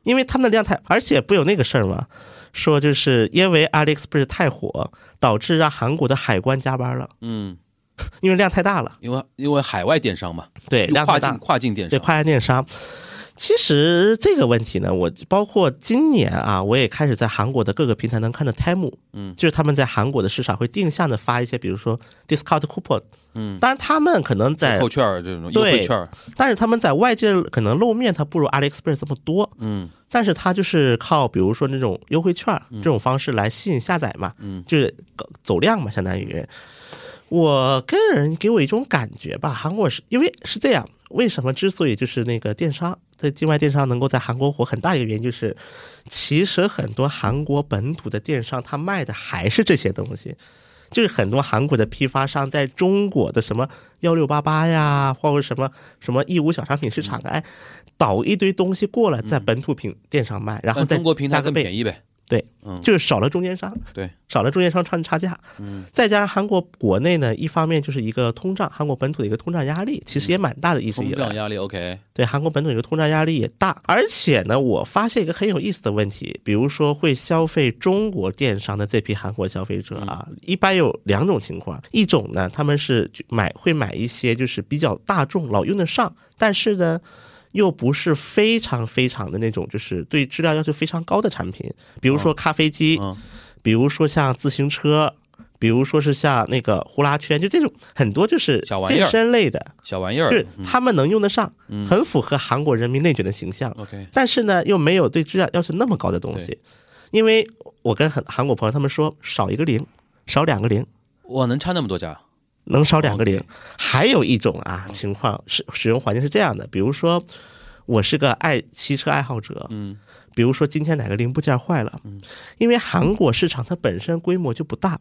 因为他们的量太，而且不有那个事儿吗？说就是因为阿里 Express 太火，导致让韩国的海关加班了，嗯，因为量太大了。因为因为海外电商嘛，对，量太大跨境，跨境电对，跨境电商。其实这个问题呢，我包括今年啊，我也开始在韩国的各个平台能看到 Temu，嗯。就是他们在韩国的市场会定向的发一些，比如说 discount coupon，嗯，当然他们可能在扣券这种优对惠券，但是他们在外界可能露面，它不如 AliExpress 这么多，嗯。但是它就是靠比如说那种优惠券这种方式来吸引下载嘛，嗯。就是走量嘛，相当于。我个人给我一种感觉吧，韩国是因为是这样，为什么之所以就是那个电商在境外电商能够在韩国火，很大一个原因就是，其实很多韩国本土的电商他卖的还是这些东西。就是很多韩国的批发商在中国的什么幺六八八呀，或者什么什么义乌小商品市场啊，哎，倒一堆东西过来，在本土品电商卖，然后在中国平台更便宜呗。对，嗯。就是少了中间商，对，少了中间商赚差价，嗯。再加上韩国国内呢，一方面就是一个通胀，韩国本土的一个通胀压力其实也蛮大的，一直以来，通胀压力 OK，对韩国本土一个通胀压力也大，而且呢，我发现一个很有意思的问题，比如说会消费中国电商的这批韩国消费者啊，一般有两种情况，一种呢，他们是买会买一些就是比较大众老用得上，但是呢。又不是非常非常的那种，就是对质量要求非常高的产品，比如说咖啡机，嗯比如说像自行车，比比如说是像那个呼啦圈，就这种很多就是健身类的，小玩意儿就是嗯他们能用得上，很符合韩国人民内卷的形象。OK 但是呢，又没有对质量要求那么高的东西，因为我跟很韩国朋友他们说，少一个零，少两个零。我，能差那么多家？能少两个零。还有一种啊情况是使用环境是这样的，比如说我是个爱汽车爱好者，嗯，比如说今天哪个零部件坏了，因为韩国市场它本身规模就不大，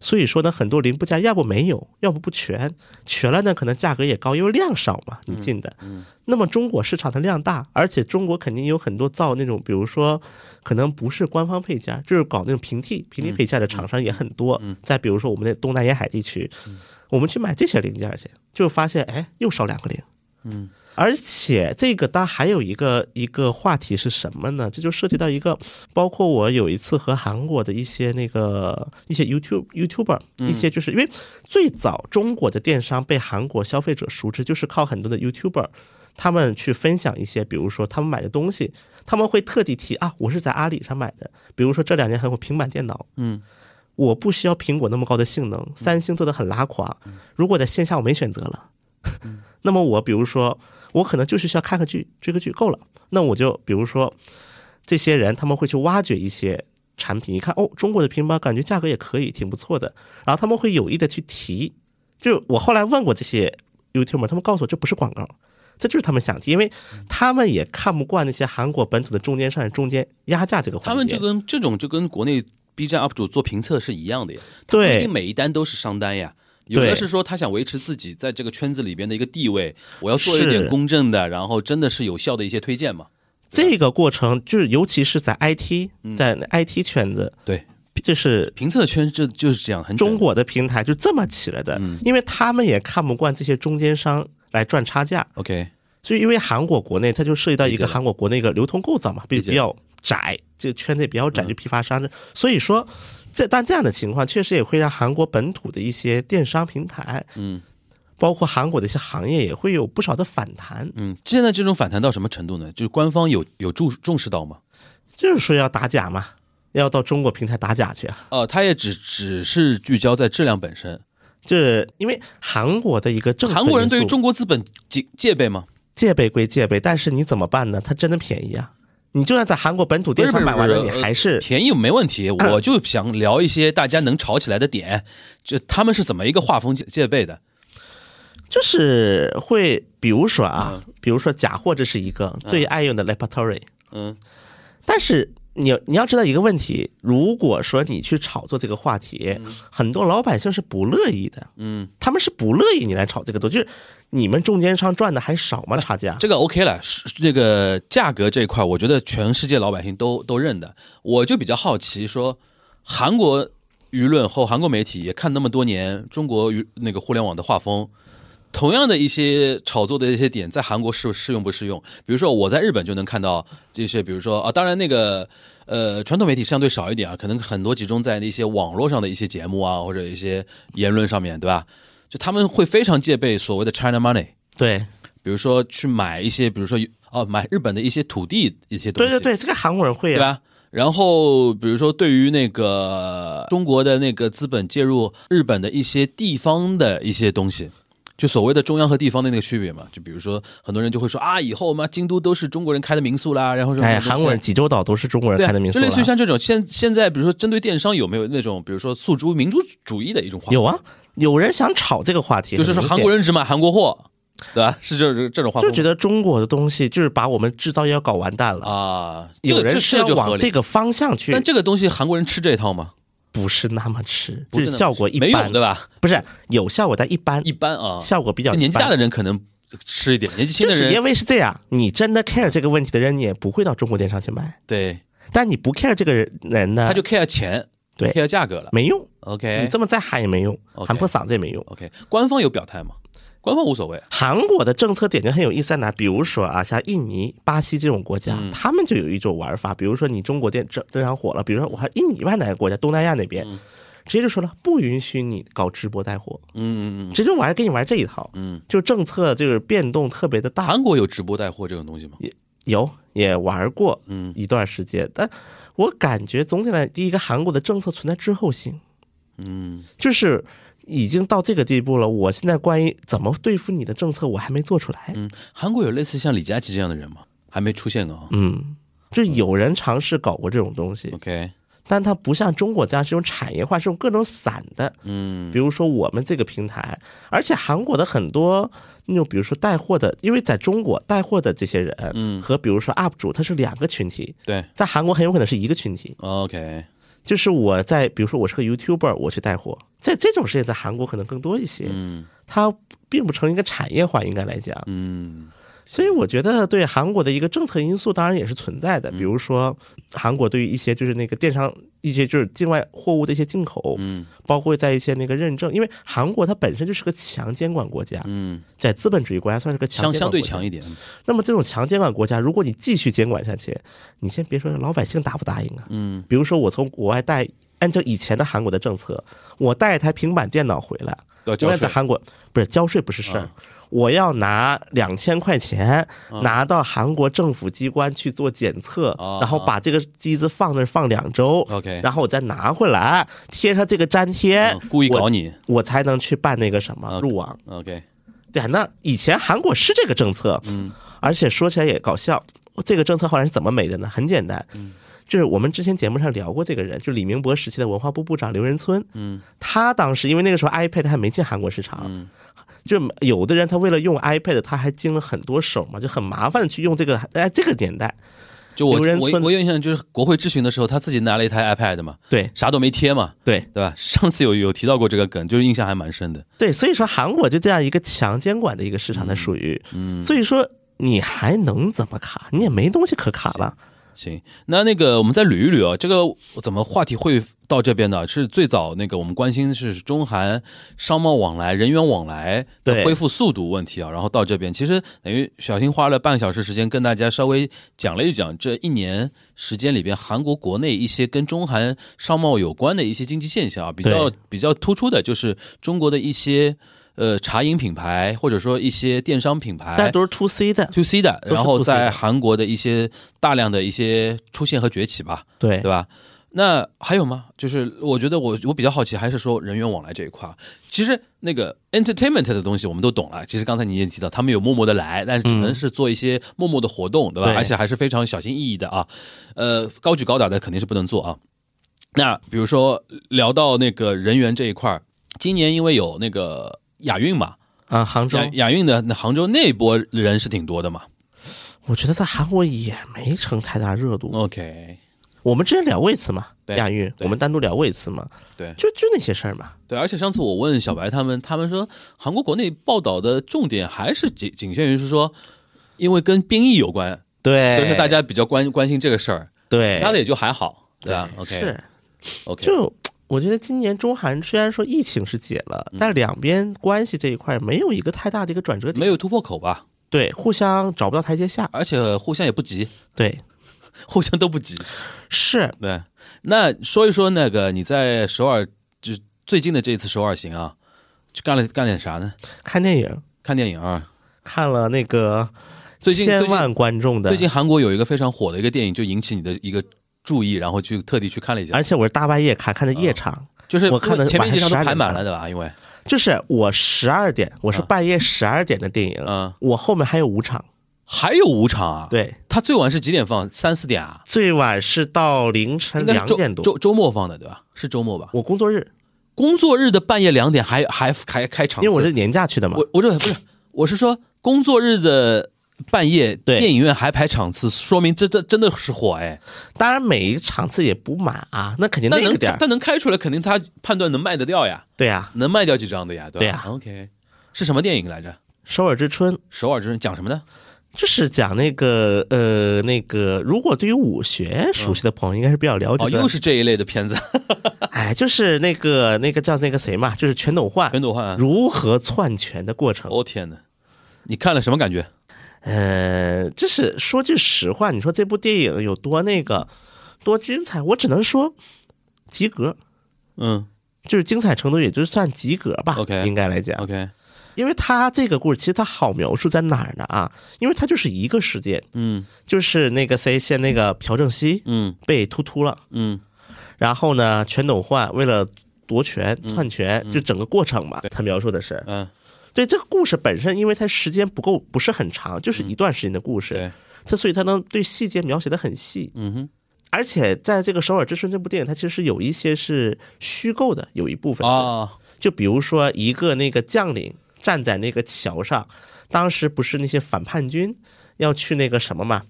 所以说呢很多零部件要不没有，要不不全，全了呢可能价格也高，因为量少嘛，你进的。那么中国市场的量大，而且中国肯定有很多造那种，比如说可能不是官方配件，就是搞那种平替平替配件的厂商也很多。嗯再比如说我们的东南沿海地区，我们去买这些零件去，就发现哎又少两个零。嗯，而且这个它还有一个一个话题是什么呢？这就涉及到一个，包括我有一次和韩国的一些那个一些 YouTube YouTuber，一些就是因为最早中国的电商被韩国消费者熟知，就是靠很多的 YouTuber。他们去分享一些，比如说他们买的东西，他们会特地提啊，我是在阿里上买的。比如说这两年很火平板电脑，嗯，我不需要苹果那么高的性能，三星做的很拉垮。如果在线下我没选择了，那么我比如说我可能就是需要看个剧、追个剧够了，那我就比如说这些人他们会去挖掘一些产品，一看哦，中国的平板感觉价格也可以，挺不错的，然后他们会有意的去提。就我后来问过这些 YouTuber，他们告诉我这不是广告。这就是他们想提，因为他们也看不惯那些韩国本土的中间商中间压价这个环节。他们就跟这种就跟国内 B 站 UP 主做评测是一样的呀，他不对一定每一单都是商单呀。有的是说他想维持自己在这个圈子里边的一个地位，我要做一点公正的，然后真的是有效的一些推荐嘛。这个过程就是，尤其是在 IT，在 IT 圈子，对，就是评测圈这就是这样，很中国的平台就这么起来的，因为他们也看不惯这些中间商来赚差价，OK，所以因为韩国国内它就涉及到一个韩国国内一个流通构造嘛，比较窄，这个圈子也比较窄，就批发商，所以说这但这样的情况确实也会让韩国本土的一些电商平台，嗯包括韩国的一些行业也会有不少的反弹，嗯，现在这种反弹到什么程度呢？就是官方有有注重视到吗？就是说要打假嘛，要到中国平台打假去啊。哦，他也只只是聚焦在质量本身。就是因为韩国的一个政策韩国人对于中国资本戒戒备吗？戒备归戒备，但是你怎么办呢？它真的便宜啊！你就算在韩国本土电商买完了，你还是便宜没问题。我就想聊一些大家能吵起来的点，就他们是怎么一个画风戒戒备的？就是会，比如说啊，比如说假货，这是一个最爱用的 Laboratory，嗯但是你你要知道一个问题，如果说你去炒作这个话题，很多老百姓是不乐意的，嗯，他们是不乐意你来炒这个东西，就是你们中间商赚的还少吗？差价？这个 OK 了。是这个价格这一块，我觉得全世界老百姓都都认的。我就比较好奇，说韩国舆论和韩国媒体也看那么多年中国舆那个互联网的画风。同样的一些炒作的一些点，在韩国适适用不适用？比如说我在日本就能看到这些，比如说啊，当然那个呃传统媒体相对少一点啊，可能很多集中在那些网络上的一些节目啊，或者一些言论上面对吧？就他们会非常戒备所谓的 China money，对比如说去买一些，比如说哦买日本的一些土地一些东西，对对对，这个韩国人会啊，对吧？然后比如说对于那个中国的那个资本介入日本的一些地方的一些东西。就所谓的中央和地方的那个区别嘛，就比如说很多人就会说啊，以后嘛京都都是中国人开的民宿啦，然后什么哎，韩国人济州岛都是中国人开的民宿就类似于。像这种现现在比如说针对电商有没有那种比如说诉诸民主主义的一种话，有啊，有人想炒这个话题，就是说韩国人只买韩国货，对吧？是这这种话就觉得中国的东西就是把我们制造业要搞完蛋了。啊，这有人是要。往这个方向去但，这个东西韩国人吃这一套吗？不是那么吃，不就是是效果一般，对吧？不是有效果，但一般，一般啊，效果比较年纪大的人可能吃一点，年纪轻的人就是因为是这样，你真的 care 这个问题的人，你也不会到中国电商去买。对，但你不 care 这个人呢，他就 care 钱，对，care 价格了。没用。OK，你这么再喊也没用喊破嗓子也没用。OK，官方有表态吗？官方无所谓。韩国的政策点就很有意思在哪？比如说啊，像印尼、巴西这种国家，嗯他们就有一种玩法，比如说你中国电电电商火了，比如说我还印尼以外哪个国家，东南亚那边，直接就说了不允许你搞直播带货，嗯嗯嗯直接玩给你玩这一套，嗯就政策就是变动特别的嗯，大。韩国有直播带货这种东西吗？也有也玩过嗯一段时间，但我感觉总体来，第一个韩国的政策存在滞后性，嗯就是已经到这个地步了。我现在关于怎么对付你的政策，我还没做出来。嗯，韩国有类似像李佳琦这样的人吗？还没出现啊。嗯，就有人尝试搞过这种东西，OK，但它不像中国这样这种产业化，这种各种散的。嗯比如说我们这个平台，而且韩国的很多那种，比如说带货的，因为在中国带货的这些人，嗯和比如说 UP 主，他是两个群体，对在韩国很有可能是一个群体。，OK，就是我在，比如说我是个 YouTuber，我去带货，在这种事情在韩国可能更多一些，嗯。它并不成一个产业化，应该来讲。嗯。所以我觉得对韩国的一个政策因素当然也是存在的，比如说韩国对于一些就是那个电商一些就是境外货物的一些进口，嗯。包括在一些那个认证，因为韩国它本身就是个强监管国家，嗯，在资本主义国家算是个强相相对强一点。那么这种强监管国家，如果你继续监管下去，你先别说老百姓答不答应啊，嗯。比如说我从国外带，按照以前的韩国的政策，我带一台平板电脑回来，我要在韩国不是交税不是事儿啊，我要拿两千块钱啊拿到韩国政府机关去做检测啊，然后把这个机子放那儿放两周 OK 然后我再拿回来贴上这个粘贴嗯，故意搞你。我才能去办那个什么入网。OK，对啊，那以前韩国是这个政策，嗯而且说起来也搞笑，这个政策后来是怎么没的呢？很简单，嗯就是我们之前节目上聊过这个人，就李明博时期的文化部部长刘仁村，嗯他当时因为那个时候 iPad 还没进韩国市场，嗯就有的人他为了用 iPad，他还经了很多手嘛，就很麻烦的去用这个。哎，这个年代，就我刘仁村我我有印象，就是国会质询的时候，他自己拿了一台 iPad 嘛，对啥都没贴嘛，对对吧？上次有有提到过这个梗，就是印象还蛮深的。对，所以说韩国就这样一个强监管的一个市场，它属于，嗯，所以说你还能怎么卡？你也没东西可卡了。行，那那个我们再捋一捋啊，这个怎么话题会到这边呢？是最早那个我们关心是中韩商贸往来、人员往来的恢复速度问题啊，然后到这边，其实等于小新花了半个小时时间跟大家稍微讲了一讲这一年时间里边韩国国内一些跟中韩商贸有关的一些经济现象啊，比较比较突出的就是中国的一些呃茶饮品牌或者说一些电商品牌，但都是 to C 的，to C 的，然后在韩国的一些大量的一些出现和崛起吧，对对吧？那还有吗？就是我觉得我我比较好奇，还是说人员往来这一块。其实那个 entertainment 的东西我们都懂了。其实刚才你也提到，他们有默默的来，但是只能是做一些默默的活动，对吧？而且还是非常小心翼翼的啊。呃，高举高打的肯定是不能做啊。那比如说聊到那个人员这一块儿，今年因为有那个亚运嘛，啊，杭州。亚，亚运的那杭州那波人是挺多的嘛。我觉得在韩国也没成太大热度。OK，我们之前聊过一次嘛，对亚运，我们单独聊过一次嘛，对。就就那些事儿嘛。对，而且上次我问小白他们，他们说韩国国内报道的重点还是仅仅限于是说，因为跟兵役有关，对，所以说大家比较关关心这个事儿，对。其他的也就还好，对吧？OK。是。OK，就我觉得今年中韩虽然说疫情是解了，但两边关系这一块没有一个太大的一个转折点，没有突破口吧？对，互相找不到台阶下，而且互相也不急，对，互相都不急。是对，那说一说那个你在首尔，就最近的这次首尔行啊，去干了干点啥呢？看电影看电影啊。看了那个最近千万观众的，最近韩国有一个非常火的一个电影，就引起你的一个注意，然后去特地去看了一下而，且我是大半夜看，看的夜场，就是我看的前面几场都晚上12排满了，点对吧？因为就是我十二点，我是啊半夜十二点的电影，嗯，我后面还有五场，还有五场啊。，对，他最晚是几点放？三四点啊？最晚是到凌晨两点多，周周末放的，对吧？是周末吧？我工作日，工作日的半夜两点还还还开场，因为我是年假去的嘛，我我这不是我是说工作日的半夜对电影院还排场次，说明这这真的是火哎。当然每一场次也不满啊，那肯定那个点儿，他能开出来，肯定他判断能卖得掉呀，对呀，能卖掉几张的呀，对吧？对呀 OK，是什么电影来着？首尔之春首尔之春讲什么呢？就是讲那个呃那个，如果对于武学熟悉的朋友应该是比较了解哦，又是这一类的片子，哎，就是那个那个叫那个谁嘛，就是全斗焕全斗焕。如何篡权的过程。哦天哪，你看了什么感觉？呃，就是说句实话，你说这部电影有多那个多精彩，我只能说及格，嗯就是精彩程度也就算及格吧。OK 应该来讲，，OK，因为他这个故事其实他好描述在哪儿呢啊？因为他就是一个事件，嗯就是那个谁先那个朴正熙嗯被突突了，嗯然后呢，全斗焕为了夺权、篡权，就整个过程嘛，他描述的是。嗯，对这个故事本身，因为它时间不够，不是很长，就是一段时间的故事，对，它所以它能对细节描写的很细。嗯哼，而且在这个《首尔之春》这部电影，它其实有一些是虚构的，有一部分是啊，就比如说一个那个将领站在那个桥上，当时不是那些反叛军要去那个什么嘛？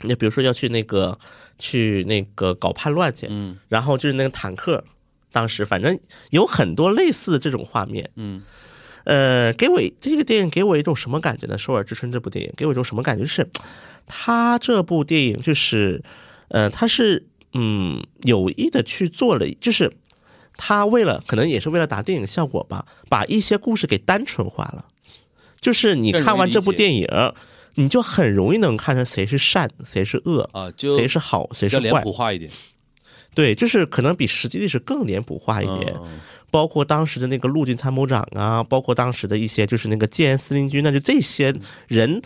那比如说要去那个去那个搞叛乱去，嗯。然后就是那个坦克，当时反正有很多类似的这种画面。嗯呃，给我这个电影给我一种什么感觉呢？《首尔之春》这部电影给我一种什么感觉？就是他这部电影就是，呃，他是嗯有意的去做了，就是他为了可能也是为了打电影效果吧，把一些故事给单纯化了。就是你看完这部电影，你就很容易能看出谁是善，谁是恶，啊，就谁是好，谁是坏脸谱。化一点对，就是可能比实际历史更脸谱化一点。嗯包括当时的那个陆军参谋长啊，包括当时的一些就是那个建安司令军，那就这些人，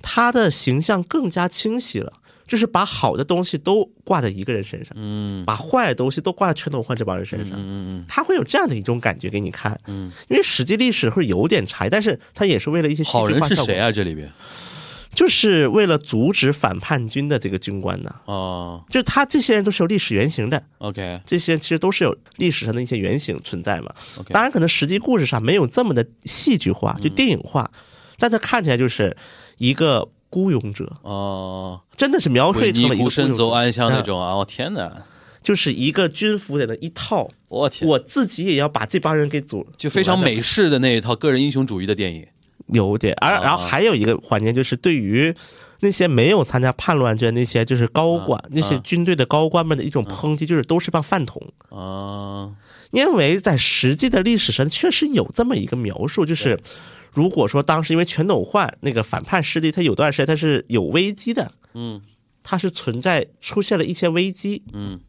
他的形象更加清晰了，就是把好的东西都挂在一个人身上，嗯。把坏的东西都挂在全斗焕这帮人身上。嗯嗯他会有这样的一种感觉给你看，嗯，因为实际历史会有点差异，但是他也是为了一些戏好剧化效果。人是谁，啊？这里边就是为了阻止反叛军的这个军官呢，哦。就是他这些人都是有历史原型的，，OK。这些其实都是有历史上的一些原型存在嘛。OK，当然，可能实际故事上没有这么的戏剧化，就电影化，但他看起来就是一个孤勇者，哦，真的是描绘成了一个孤身走暗巷那嗯种啊！我天哪，就是一个军服的一套，我天，我自己也要把这帮人给组，就非常美式的那一套个人英雄主义的电影。有点，而啊。然后还有一个环节就是对于。那些没有参加叛乱军那些就是高管、啊那些军队的高官们的一种抨击，就是都是帮饭桶。啊，因为在实际的历史上确实有这么一个描述，就是如果说当时因为全斗焕那个反叛势力，他有段时间他是有危机的，嗯。它是存在出现了一些危机，嗯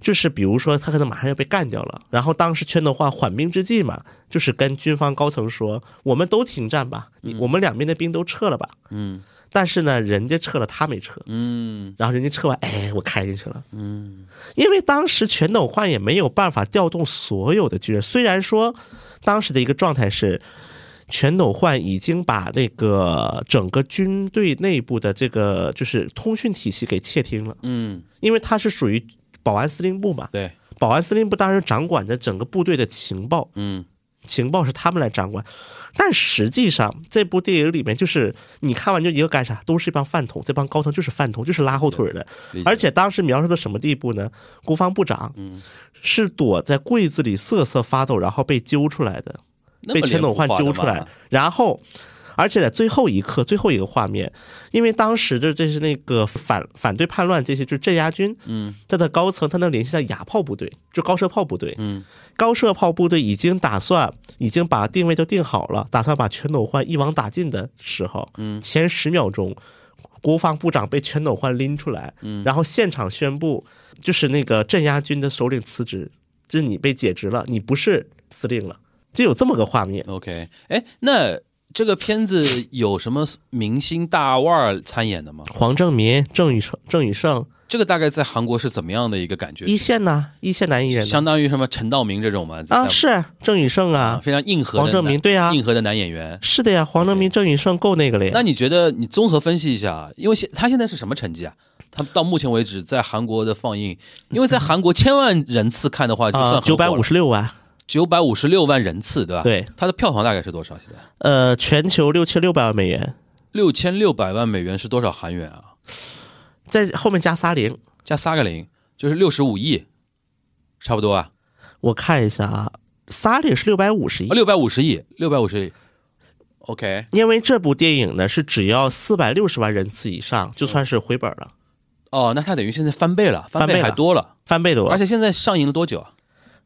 就是比如说他可能马上要被干掉了，然后当时全斗焕缓兵之计嘛，就是跟军方高层说，我们都停战吧，你我们两边的兵都撤了吧，嗯。但是呢，人家撤了，他没撤。嗯。然后人家撤完，哎，我开进去了。嗯。因为当时全斗焕也没有办法调动所有的军人，虽然说当时的一个状态是，全斗焕已经把那个整个军队内部的这个就是通讯体系给窃听了，嗯，因为他是属于保安司令部嘛，对，保安司令部当然掌管着整个部队的情报，嗯情报是他们来掌管，但实际上这部电影里面就是你看完就一个干啥，都是一帮饭桶，这帮高层就是饭桶，就是拉后腿的。而且当时描述到什么地步呢？国防部长嗯是躲在柜子里瑟瑟发抖，然后被揪出来的，被全斗焕揪出来，然后。而且在最后一刻，最后一个画面，因为当时的这是那个反反对叛乱这些就是镇压军，嗯。他的高层他能联系到哑炮部队，就高射炮部队，嗯。高射炮部队已经打算，已经把定位都定好了，打算把全斗焕一网打尽的时候，嗯。前十秒钟，国防部长被全斗焕拎出来，嗯。然后现场宣布，就是那个镇压军的首领辞职，就是你被解职了，你不是司令了，就有这么个画面。，OK，哎，那这个片子有什么明星大腕儿参演的吗？黄正民、郑宇盛、郑宇盛，这个大概在韩国是怎么样的一个感觉？一线呐，一线男艺人相当于什么陈道明这种吗？啊，是郑宇盛啊，啊，非常硬核的黄正男民对啊，硬核的男演员。是的呀，黄正民、郑宇盛够那个了呀。那你觉得你综合分析一下，因为现他现在是什么成绩啊？他到目前为止在韩国的放映，因为在韩国千万人次看的话，就算啊，九百五十十六万，九百五十六万人次，对吧？，对，它的票房大概是多少？现在呃，全球六千六百万美元，六千六百万美元是多少韩元啊？在后面加仨零，加仨个零，就是六十五亿，差不多啊，我看一下啊，仨零是六百五十亿，六百五十亿，六百五十亿。OK，因为这部电影呢是只要四百六十万人次以上，就算是回本了，哦，那它等于现在翻倍了，翻倍还多了，翻倍多了而。且现在上映了多久啊？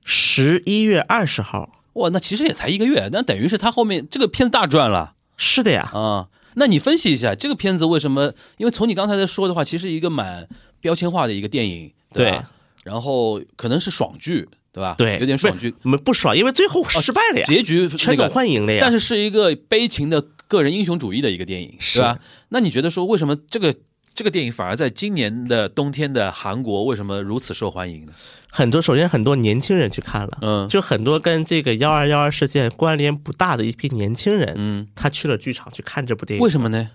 十一月二十号，哇，那其实也才一个月，那等于是他后面这个片子大赚了是的呀，啊。那你分析一下这个片子为什么？因为从你刚才在说的话，其实一个蛮标签化的一个电影，对吧？然后可能是爽剧，对吧？对，有点爽剧不，不爽，因为最后失败了呀，结局全斗那个，焕赢了呀。但是是一个悲情的个人英雄主义的一个电影，是对吧？那你觉得说为什么这个这个电影反而在今年的冬天的韩国为什么如此受欢迎呢？很多首先很多年轻人去看了，嗯就很多跟这个幺二幺二事件关联不大的一批年轻人，嗯，他去了剧场去看这部电影。为什么呢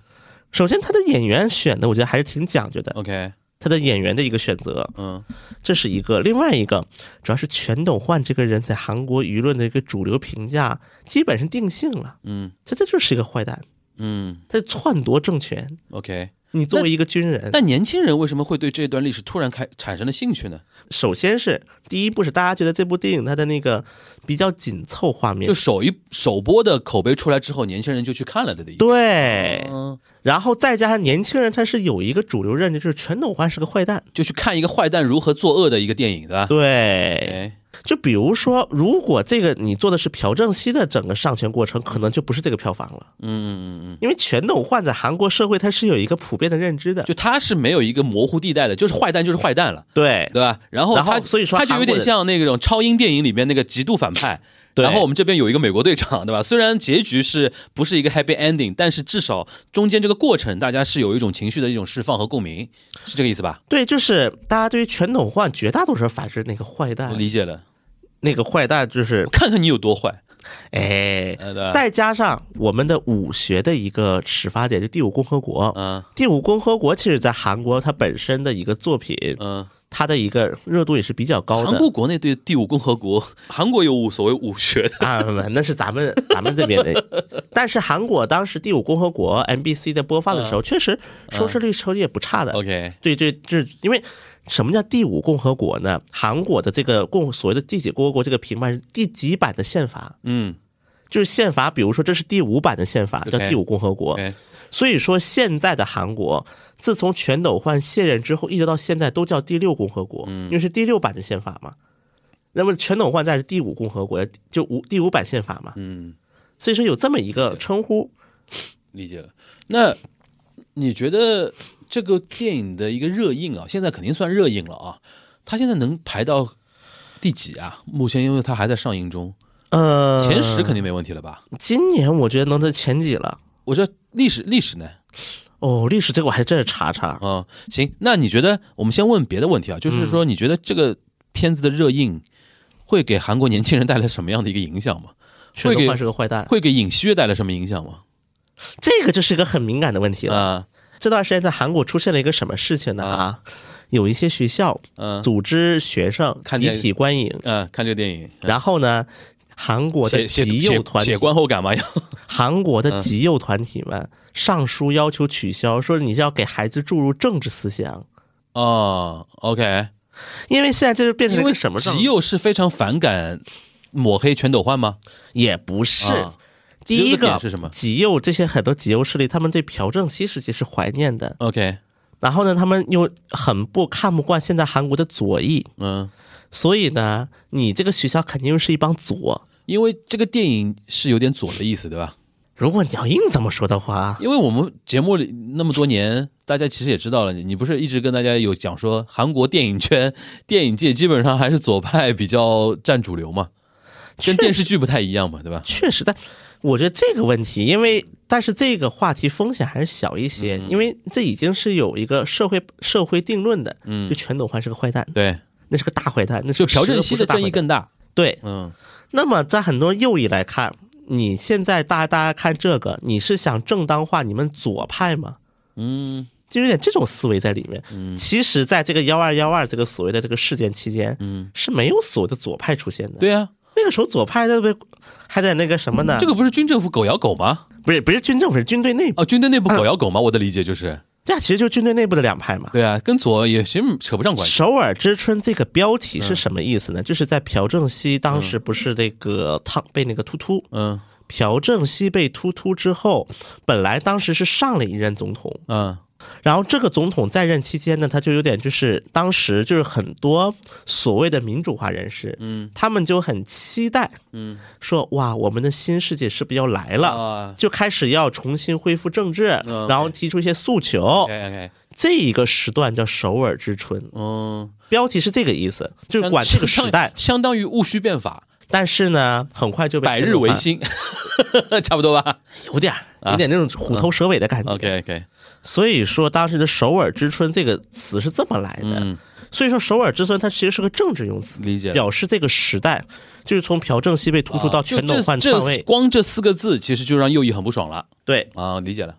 首先，他的演员选的我觉得还是挺讲究的，？OK，他的演员的一个选择，嗯这是一个。另外一个，主要是全斗焕这个人在韩国舆论的一个主流评价基本是定性了，嗯这这就是一个坏蛋，嗯他篡夺政权。，OK。你作为一个军人，但年轻人为什么会对这段历史突然开产生了兴趣呢？首先是第一步是大家觉得这部电影它的那个比较紧凑画面就，首一首播的口碑出来之后，年轻人就去看了的。对，嗯，然后再加上年轻人他是有一个主流认知，就是陈斗焕是个坏蛋。就去看一个坏蛋如何作恶的一个电影，对吧？对，哎，就比如说，如果这个你做的是朴正熙的整个上权过程，可能就不是这个票房了，嗯嗯嗯嗯，因为全斗焕在韩国社会它是有一个普遍的认知的，就他是没有一个模糊地带的，就是坏蛋就是坏蛋了。对对吧？然后然后他所以说他就有点像那种超英电影里面那个极度反派。对然后我们这边有一个美国队长，对吧？虽然结局是不是一个 happy ending，但是至少中间这个过程，大家是有一种情绪的一种释放和共鸣，是这个意思吧？对，就是大家对于全斗焕绝大多数人反是那个坏我蛋，理解了，那个坏蛋就是看看你有多坏，哎？再加上我们的武学的一个始发点，就第五共和国。嗯第五共和国其实，在韩国它本身的一个作品，嗯，它的一个热度也是比较高的。韩国国内对第五共和国，韩国有武所谓武学的，啊，那是咱们咱们这边的。但是韩国当时第五共和国 MBC 在播放的时候，确实收视率成绩也不差的。OK，对对，这因为什么叫第五共和国呢？韩国的这个共所谓的第几共和国这个评判是第几版的宪法，嗯就是宪法，比如说这是第五版的宪法，叫第五共和国。所以说现在的韩国，自从全斗焕卸任之后，一直到现在都叫第六共和国，因为是第六版的宪法嘛。那么全斗焕在是第五共和国，就五第五版宪法嘛。嗯，所以说有这么一个称呼，理解了。那你觉得这个电影的一个热映啊，现在肯定算热映了啊，它现在能排到第几啊？目前因为它还在上映中，呃，前十肯定没问题了吧？今年我觉得能在前几了。我这历史历史呢？哦，历史这个我还真是查查。啊、行，那你觉得我们先问别的问题啊，就是说你觉得这个片子的热映会给韩国年轻人带来什么样的一个影响吗？会给焕是个坏蛋，会给尹锡悦带来什么影响吗？这个就是一个很敏感的问题了。啊，这段时间在韩国出现了一个什么事情呢？啊，有一些学校嗯。组织学生集体观影，嗯，看这个电影，然后呢，韩国的极右团体写观后感嘛，要。韩国嗯。的极右团体们上书要求取消，说你是要给孩子注入政治思想，哦，OK，因为现在这是变成一个什么状极右是非常反感抹黑全斗焕吗？也不是。啊第一个是什么极右这些很多极右势力，他们对朴正熙时期是怀念的，OK，然后呢，他们又很不看不惯现在韩国的左翼，嗯，所以呢，你这个学校肯定又是一帮左。因为这个电影是有点左的意思，对吧？如果你要硬这么说的话，因为我们节目里那么多年，大家其实也知道了，你你不是一直跟大家有讲说，韩国电影圈、电影界基本上还是左派比较占主流嘛，跟电视剧不太一样嘛，对吧？确实，但我觉得这个问题，因为但是这个话题风险还是小一些，因为这已经是有一个社会社会定论的，嗯就全斗焕是个坏蛋，对，那是个大坏蛋，那是就个朴正熙的争议更大。对。嗯那么在很多右翼来看，你现在大家大家看这个，你是想正当化你们左派吗？嗯就有点这种思维在里面。嗯其实，在这个幺二幺二这个所谓的这个事件期间，嗯，是没有所谓的左派出现的。，对啊，那个时候左派在被还在那个什么呢？这个不是军政府狗咬狗吗？不是不是军政府，是军队内部。哦，军队内部狗咬狗吗？我的理解就是，这呀，其实就是军队内部的两派嘛。对啊，跟左也其实扯不上关系。首尔之春这个标题是什么意思呢？就是在朴正熙当时不是那个烫被那个突突，嗯朴正熙被突突之后，本来当时是上了一任总统，嗯然后这个总统在任期间呢，他就有点就是当时就是很多所谓的民主化人士，嗯他们就很期待嗯说哇，我们的新世界是不是要来了？啊就开始要重新恢复政治，嗯然后提出一些诉求。，OK OK，这一个时段叫首尔之春，嗯，标题是这个意思，就是管这个时代。相当于戊戌变法，但是呢，很快就被百日维新，差不多吧有点儿有点那种虎头蛇尾的感觉。？OK OK，所以说当时的首尔之春这个词是这么来的。嗯，所以说首尔之春它其实是个政治用词，理解。表示这个时代就是从朴正熙被突出到全斗焕这篡位。这光这四个字，其实就让右翼很不爽了对，啊！理解了。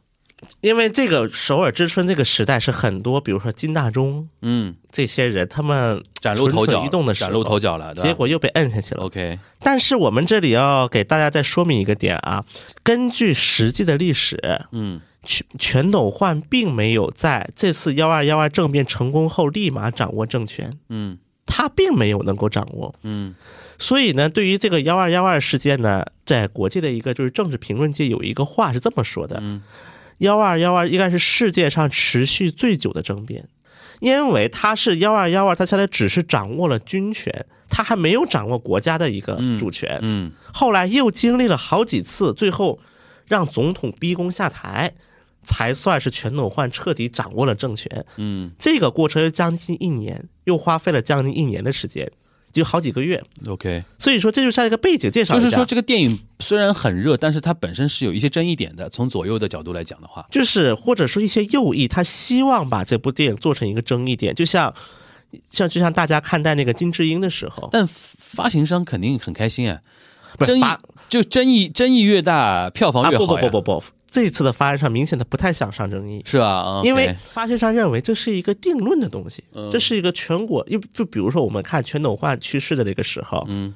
因为这个首尔之春这个时代是很多，比如说金大中嗯，这些人，他们崭露头角，蠢蠢欲动的崭露头角了，结果又被摁下去了。OK，但是我们这里要给大家再说明一个点啊，根据实际的历史，嗯全全斗焕并没有在这次幺二幺二政变成功后立马掌握政权，嗯。他并没有能够掌握。嗯。所以呢，对于这个幺二幺二事件呢，在国际的一个就是政治评论界有一个话是这么说的：嗯。幺二幺二应该是世界上持续最久的政变，因为他是幺二幺二，他现在只是掌握了军权，他还没有掌握国家的一个主权。嗯。后来又经历了好几次，最后让总统逼宫下台，才算是全斗焕彻底掌握了政权。嗯这个过程将近一年，又花费了将近一年的时间，就好几个月。，OK，所以说，这就像一个背景介绍。就是说这个电影虽然很热，但是它本身是有一些争议点的。从左右的角度来讲的话，就是或者说一些右翼，他希望把这部电影做成一个争议点，就像像就像大家看待那个金智英的时候，但发行商肯定很开心啊，争议就争议争议越大，票房啊不越好呀不不不不，这次的发行商明显的不太想上争议。是吧？啊因为发行商认为这是一个定论的东西，嗯这是一个全国，就就比如说我们看全斗焕去世的那个时候，嗯，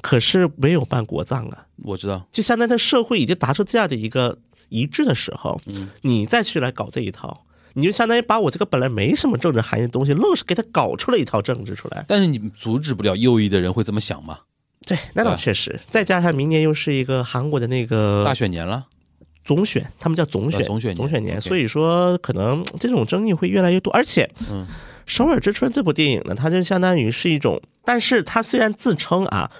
可是没有办国葬啊，我知道，就相当于社会已经达出这样的一个一致的时候，嗯你再去来搞这一套，你就相当于把我这个本来没什么政治含义的东西，愣是给他搞出了一套政治出来。但是你阻止不了右翼的人会这么想嘛？对，那倒确实，再加上明年又是一个韩国的那个大选年了，总选，他们叫总选，呃总选年年，OK。所以说可能这种争议会越来越多。而且，嗯。首尔之春》这部电影呢，它就相当于是一种，但是它虽然自称啊，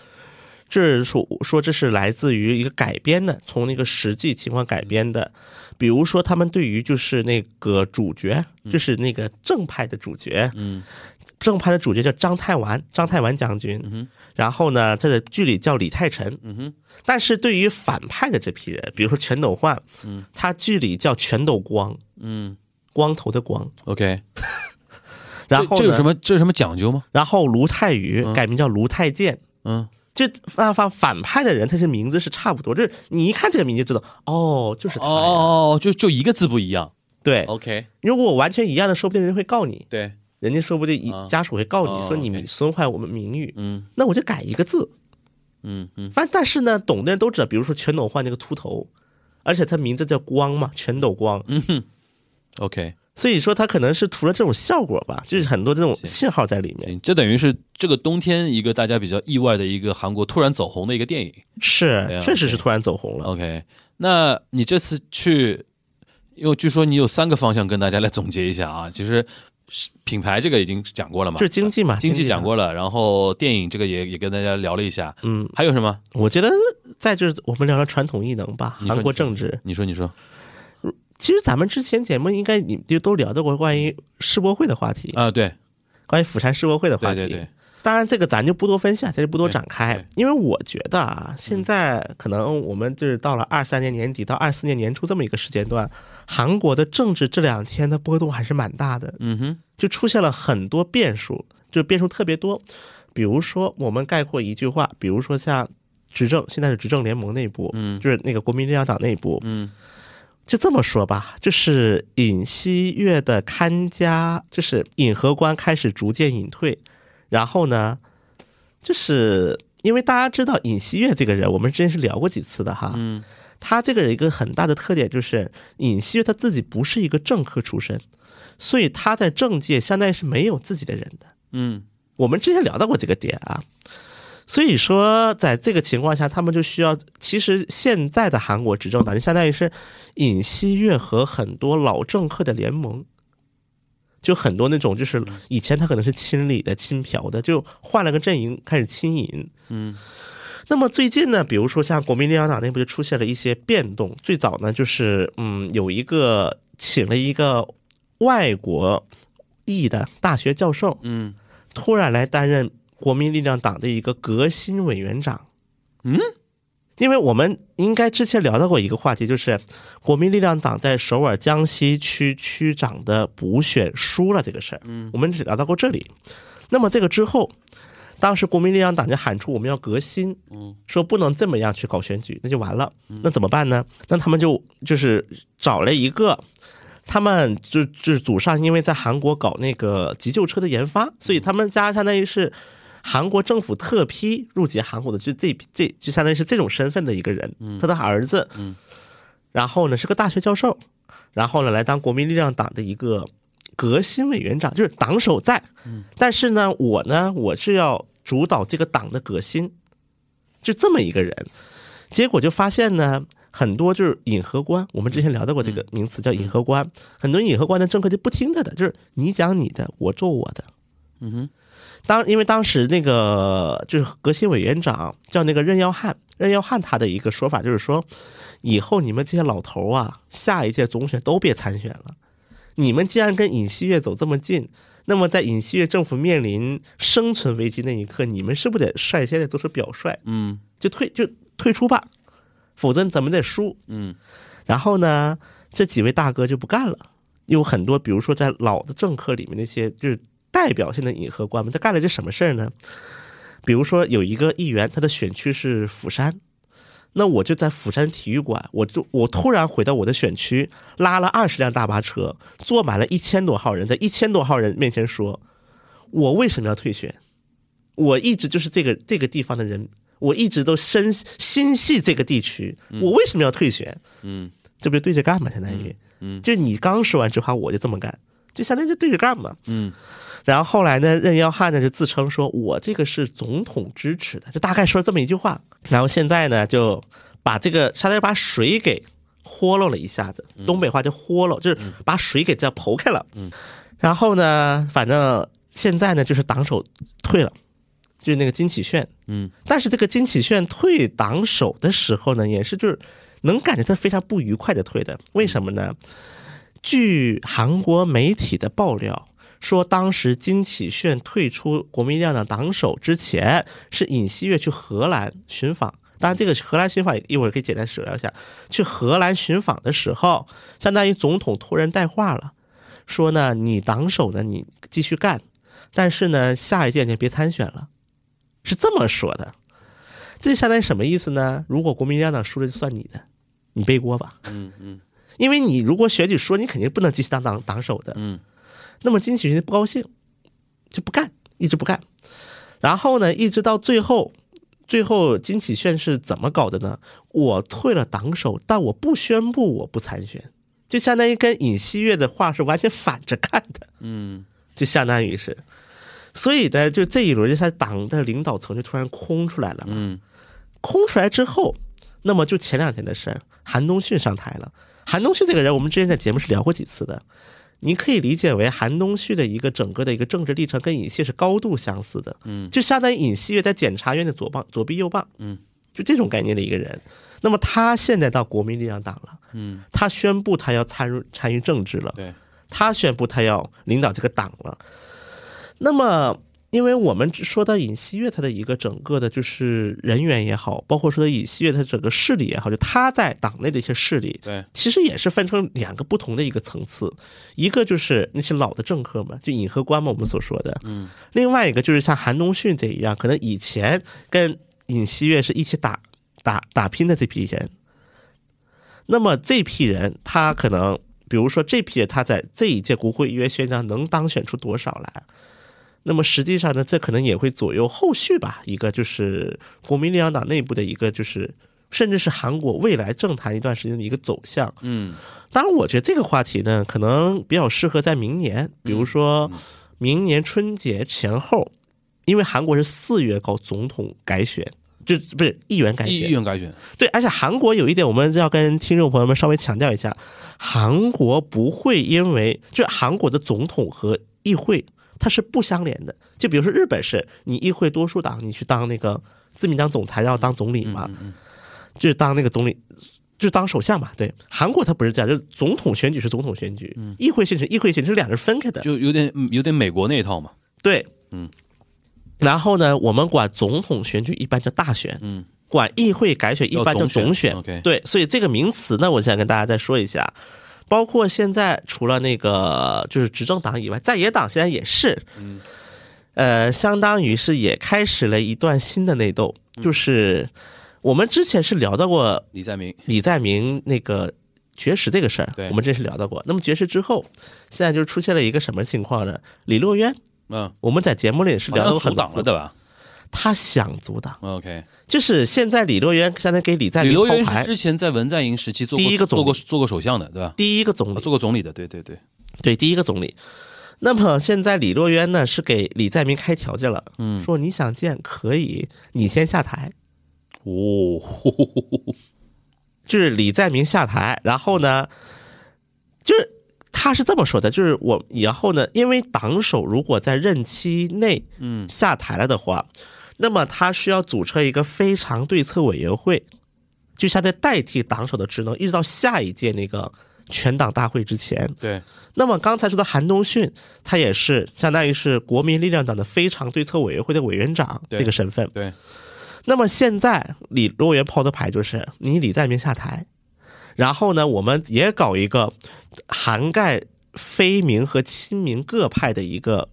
这是说说这是来自于一个改编的，从那个实际情况改编的，比如说他们对于就是那个主角，就是那个正派的主角，嗯正派的主角叫张太完，张太完将军，哼。然后呢，在剧里叫李泰臣，嗯哼，但是对于反派的这批人，比如说全斗焕，嗯，他剧里叫全斗光，嗯。光头的光。，OK，然后呢？这这有什？么这有什么讲究吗？然后卢泰愚嗯。改名叫卢泰健。嗯。就反反反派的人，他是名字是差不多，就是你一看这个名字就知道，哦，就是他。哦哦哦，就就一个字不一样。对，，OK，如果我完全一样的，说不定人会告你，对，人家说不定一啊家属会告你哦说你损坏我们名誉，嗯那我就改一个字。嗯嗯反但是呢，懂的人都知道，比如说全斗焕那个秃头，而且他名字叫光嘛，全斗光，嗯哼，OK，所以说他可能是图了这种效果吧，就是很多这种信号在里面。行这等于是这个冬天一个大家比较意外的一个韩国突然走红的一个电影。是确实是突然走红了。OK，那你这次去，因为据说你有三个方向跟大家来总结一下啊。其实是品牌这个已经讲过了嘛，就是经济嘛，经济讲。过了，然后电影这个也也跟大家聊了一下，嗯，还有什么？我觉得再就是我们聊聊传统艺能吧，韩国政治。你说你说其实咱们之前节目应该你就都聊到过关于世博会的话题，啊？对关于釜山世博会的话题。对对对，当然，这个咱就不多分享，咱就不多展开，因为我觉得啊，现在可能我们就是到了二三年年底到二四年年初这么一个时间段，韩国的政治这两天的波动还是蛮大的，嗯哼，就出现了很多变数，就变数特别多。比如说，我们概括一句话，比如说像执政，现在是执政联盟内部，嗯。就是那个国民力量党内部，嗯。就这么说吧，就是尹锡悦的看家，就是尹和官开始逐渐隐退，然后呢，就是因为大家知道尹锡悦这个人，我们之前是聊过几次的哈，嗯他这个人一个很大的特点就是尹锡悦他自己不是一个政客出身，所以他在政界相当于是没有自己的人的。嗯我们之前聊到过这个点啊，所以说在这个情况下，他们就需要，其实现在的韩国执政党就相当于是尹锡悦和很多老政客的联盟。就很多那种，就是以前他可能是亲李的、亲朴的，就换了个阵营开始亲尹。嗯那么最近呢，比如说像国民力量党内部就出现了一些变动。最早呢，就是嗯，有一个请了一个外国裔的大学教授，嗯突突然来担任国民力量党的一个革新委员长。嗯，因为我们应该之前聊到过一个话题，就是国民力量党在首尔江西区区长的补选输了这个事儿。嗯，我们只聊到过这里。那么这个之后，当时国民力量党就喊出我们要革新，嗯，说不能这么样去搞选举，那就完了。那怎么办呢？那他们就就是找了一个。他们就就是祖上，因为在韩国搞那个急救车的研发，所以他们家相当于是韩国政府特批入籍韩国的，就这这就相当于是这种身份的一个人。他的儿子，然后呢是个大学教授，然后呢来当国民力量党的一个革新委员长，就是党首在。但是呢，我呢我是要主导这个党的革新，就这么一个人。结果就发现呢。很多就是引河官，我们之前聊到过这个名词叫引河关。很多引河官的政客就不听他的，就是你讲你的，我做我的。嗯哼。当因为当时那个就是革新委员长叫那个任耀汉，任耀汉他的一个说法就是说，以后你们这些老头啊，下一届总选都别参选了。你们既然跟尹锡悦走这么近，那么在尹锡悦政府面临生存危机那一刻，你们是不是得率先的做出表率？嗯，就退就退出吧。否则咱们得输。嗯，然后呢，这几位大哥就不干了。有很多，比如说在老的政客里面那些就是代表性的引河官们，他干了些什么事儿呢？比如说有一个议员，他的选区是釜山，那我就在釜山体育馆，我就我突然回到我的选区，拉了二十辆大巴车，坐满了一千多号人，在一千多号人面前说，我为什么要退选？我一直就是这个这个地方的人。我一直都深心系这个地区，我为什么要退选？嗯，这不就对着干嘛？相当于，嗯，就你刚说完这话，我就这么干，就相当于就对着干嘛？嗯，然后后来呢，任耀汉呢就自称说，我这个是总统支持的，就大概说了这么一句话。然后现在呢，就把这个相当于把水给豁漏了一下子，东北话就豁漏，就是把水给这样剖开了。嗯，然后呢，反正现在呢，就是党首退了。就是那个金启炫，嗯，但是这个金启炫退党首的时候呢，也是就是能感觉他非常不愉快的退的。为什么呢？据韩国媒体的爆料说，当时金启炫退出国民力量党党首之前，是尹锡悦去荷兰寻访。当然，这个荷兰寻访一会儿可以简单说聊一下。去荷兰寻访的时候，相当于总统托人带话了，说呢，你党首呢，你继续干，但是呢，下一届你别参选了。是这么说的，这相当于什么意思呢？如果国民力量党输了，就算你的，你背锅吧。嗯嗯，因为你如果选举输，你肯定不能继续当党党首的。嗯，那么金启勋不高兴，就不干，一直不干。然后呢，一直到最后，最后金启炫是怎么搞的呢？我退了党首，但我不宣布我不参选，就相当于跟尹锡悦的话是完全反着看的。嗯，就相当于是。所以呢，就这一轮，就他党的领导层就突然空出来了嘛。嗯，空出来之后，那么就前两天的事儿，韩东旭上台了。韩东旭这个人，我们之前在节目是聊过几次的。你可以理解为韩东旭的一个整个的一个政治历程跟尹锡是高度相似的。嗯，就相当于尹锡悦在检察院的左膀左臂右膀。嗯，就这种概念的一个人。那么他现在到国民力量党了。嗯，他宣布他要参入参与政治了。对，他宣布他要领导这个党了。那么，因为我们说到尹锡悦他的一个整个的，就是人员也好，包括说尹锡悦他整个势力也好，就他在党内的一些势力，对，其实也是分成两个不同的一个层次，一个就是那些老的政客嘛，就尹和官嘛，我们所说的，嗯，另外一个就是像韩东迅这一样，可能以前跟尹锡悦是一起打打打拼的这批人，那么这批人他可能，比如说这批人他在这一届国会议员选举能当选出多少来？那么实际上呢，这可能也会左右后续吧。一个就是国民力量党内部的一个，就是甚至是韩国未来政坛一段时间的一个走向。嗯，当然，我觉得这个话题呢，可能比较适合在明年，比如说明年春节前后，因为韩国是四月搞总统改选，就不是议员改选。议员改选。对，而且韩国有一点，我们要跟听众朋友们稍微强调一下，韩国不会因为就韩国的总统和议会。它是不相连的，就比如说日本是，你议会多数党，你去当那个自民党总裁，然后当总理嘛，就是当那个总理，就是当首相嘛。对，韩国它不是这样，就是总统选举是总统选举，议会选举议会选举是两个人分开的，就有点有点美国那一套嘛。对，嗯。然后呢，我们管总统选举一般叫大选，嗯，管议会改选一般叫总选。对，所以这个名词呢，我想跟大家再说一下。包括现在除了那个就是执政党以外，在野党现在也是，呃，相当于是也开始了一段新的内斗，就是我们之前是聊到过李在明，李在明那个绝食这个事儿对，我们这是聊到过。那么绝食之后，现在就出现了一个什么情况呢？李洛渊，嗯，我们在节目里也是聊到很多次，挡了对吧他想阻挡，？OK，就是现在李洛渊相当于给李在李洛渊是之前在文在寅时期做过第一个总理。做过做过首相的，对吧？啊第一个总理，做过总理的，对对对，对，第一个总理。那么现在李洛渊呢是给李在明开条件了，嗯，说你想见可以，你先下台，哦，就是李在明下台，然后呢，就是他是这么说的，就是我以后呢，因为党首如果在任期内嗯。下台了的话，那么他需要组成一个非常对策委员会，就相当于代替党首的职能，一直到下一届那个全党大会之前。对，那么刚才说的韩东训，他也是相当于是国民力量党的非常对策委员会的委员长对这个身份。对，那么现在李洛渊抛的牌就是你李在明下台，然后呢，我们也搞一个涵盖非民和亲民各派的一个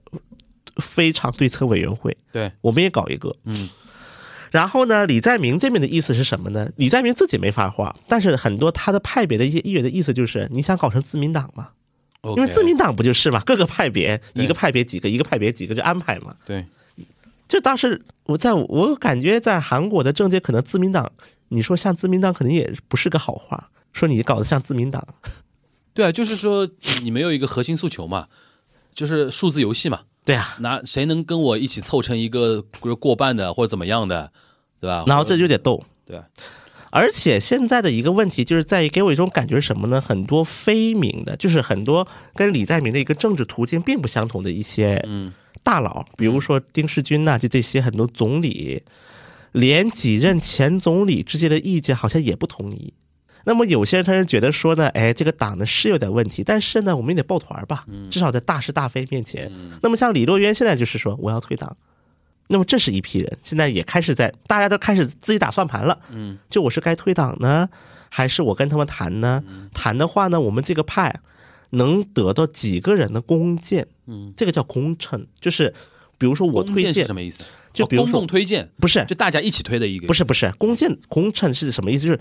非常对策委员会，对，我们也搞一个。嗯，然后呢，李在明这边的意思是什么呢？李在明自己没发话，但是很多他的派别的一些议员的意思就是你想搞成自民党吗？因为自民党不就是嘛，各个派别一个派别几个，一个派别几个就安排嘛。对，就当时我在我感觉在韩国的政界，可能自民党，你说像自民党，可能也不是个好话。说你搞得像自民党，对啊，就是说你没有一个核心诉求嘛，就是数字游戏嘛，对啊，那谁能跟我一起凑成一个比如过半的或者怎么样的，对吧？然后这就得斗。对啊，而且现在的一个问题就是在于给我一种感觉是什么呢？很多非民的，就是很多跟李在明的一个政治途径并不相同的一些嗯大佬，比如说丁世军呐、就这些很多总理，连几任前总理之间的意见好像也不统一。那么有些人他是觉得说呢，哎，这个党呢是有点问题，但是呢，我们也得抱团吧，至少在大是大非面前。那么像李洛渊现在就是说我要退党，那么这是一批人，现在也开始在大家都开始自己打算盘了，嗯，就我是该退党呢，还是我跟他们谈呢？谈的话呢，我们这个派能得到几个人的弓箭？嗯，这个叫功臣，就是比如说我推荐是什么意思？就比如说共推荐，不是就大家一起推的一个，不是不是，弓箭功臣是什么意思？就是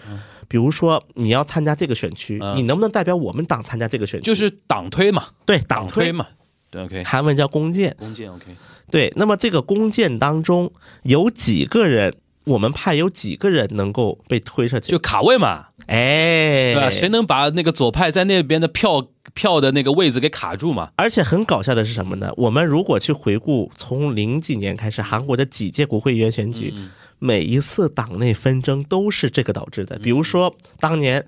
比如说你要参加这个选区，嗯你能不能代表我们党参加这个选区？就是党推嘛，对党党推，嘛。对，OK，韩文叫弓箭。弓箭 OK，对，那么这个弓箭当中有几个人，我们派有几个人能够被推上去？就卡位嘛，哎，对吧？谁能把那个左派在那边的票票的那个位子给卡住嘛？而且很搞笑的是什么呢？我们如果去回顾从零几年开始韩国的几届国会议员选举，嗯每一次党内纷争都是这个导致的。比如说当年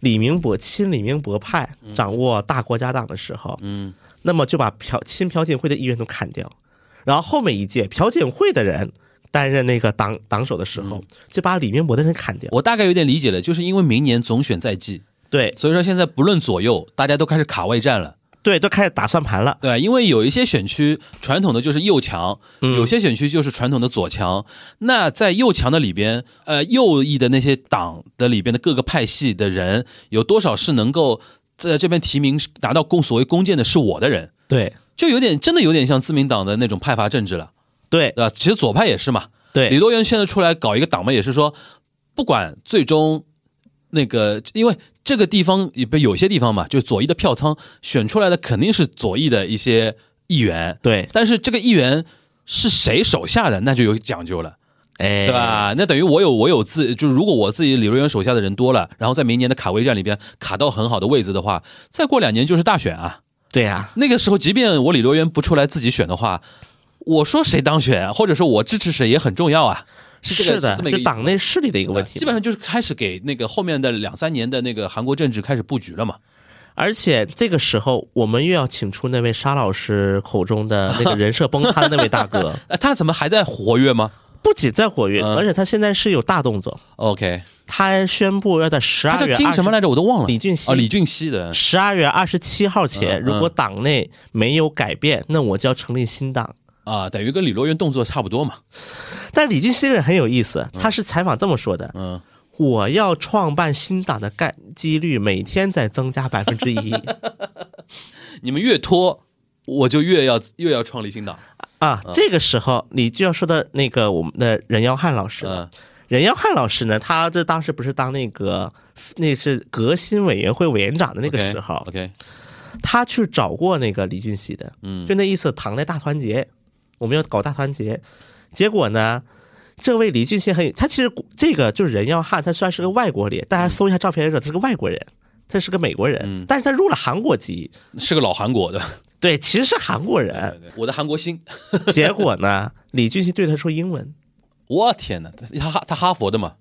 李明博亲李明博派掌握大国家党的时候，嗯，那么就把朴亲朴槿惠的议员都砍掉，然后后面一届朴槿惠的人担任那个党党首的时候，就把李明博的人砍掉。我大概有点理解了，就是因为明年总选在即，对所以说现在不论左右，大家都开始卡位战了。对，都开始打算盘了。对？因为有一些选区传统的就是右强，嗯有些选区就是传统的左强。那在右强的里边，呃，右翼的那些党的里边的各个派系的人，有多少是能够在这边提名拿到公所谓公荐的是我的人，对就有点真的有点像自民党的那种派阀政治了，对对吧？其实左派也是嘛，对李多元现在出来搞一个党嘛，也是说，不管最终那个，因为这个地方也不有些地方嘛，就是左翼的票仓选出来的肯定是左翼的一些议员，对，但是这个议员是谁手下的，那就有讲究了，哎，对？吧？那等于我有我有自，就是如果我自己李洛渊手下的人多了，然后在明年的卡位战里边卡到很好的位置的话，再过两年就是大选啊。对呀、那个时候，即便我李洛渊不出来自己选的话，我说谁当选，或者说我支持谁也很重要啊。是这个是的，就这么一个党内势力的一个问题。基本上就是开始给那个后面的两三年的那个韩国政治开始布局了嘛。而且这个时候，我们又要请出那位沙老师口中的那个人设崩塌的那位大哥，哎，他怎么还在活跃吗不仅在活跃，嗯而且他现在是有大动作，？OK，他宣布要在十他二月叫金什么来着？我都忘了。李俊熙哦，李俊熙的。十二月二十七号前，如果党内没有改变，那我就要成立新党。啊，等于跟李洛渊动作差不多嘛。但李俊熙这个人很有意思，他是采访这么说的：嗯，我要创办新党的概几率每天在增加百分之一 你们越拖，我就越要越要创立新党。啊。这个时候，你就要说的那个我们的任耀汉老师了。嗯任耀汉老师呢，他这当时不是当那个那是革新委员会委员长的那个时候，，OK，他去找过那个李俊熙的，嗯就那意思，党内大团结，我们要搞大团结。结果呢，这位李俊熙很，他其实这个就是任耀汉，他虽然是个外国脸，大家搜一下照片的时候，他是个外国人，他是个美国人，嗯但是他入了韩国籍，是个老韩国的，对，其实是韩国人。对我的韩国心。结果呢，李俊熙对他说英文。我天哪，他他他哈佛的嘛？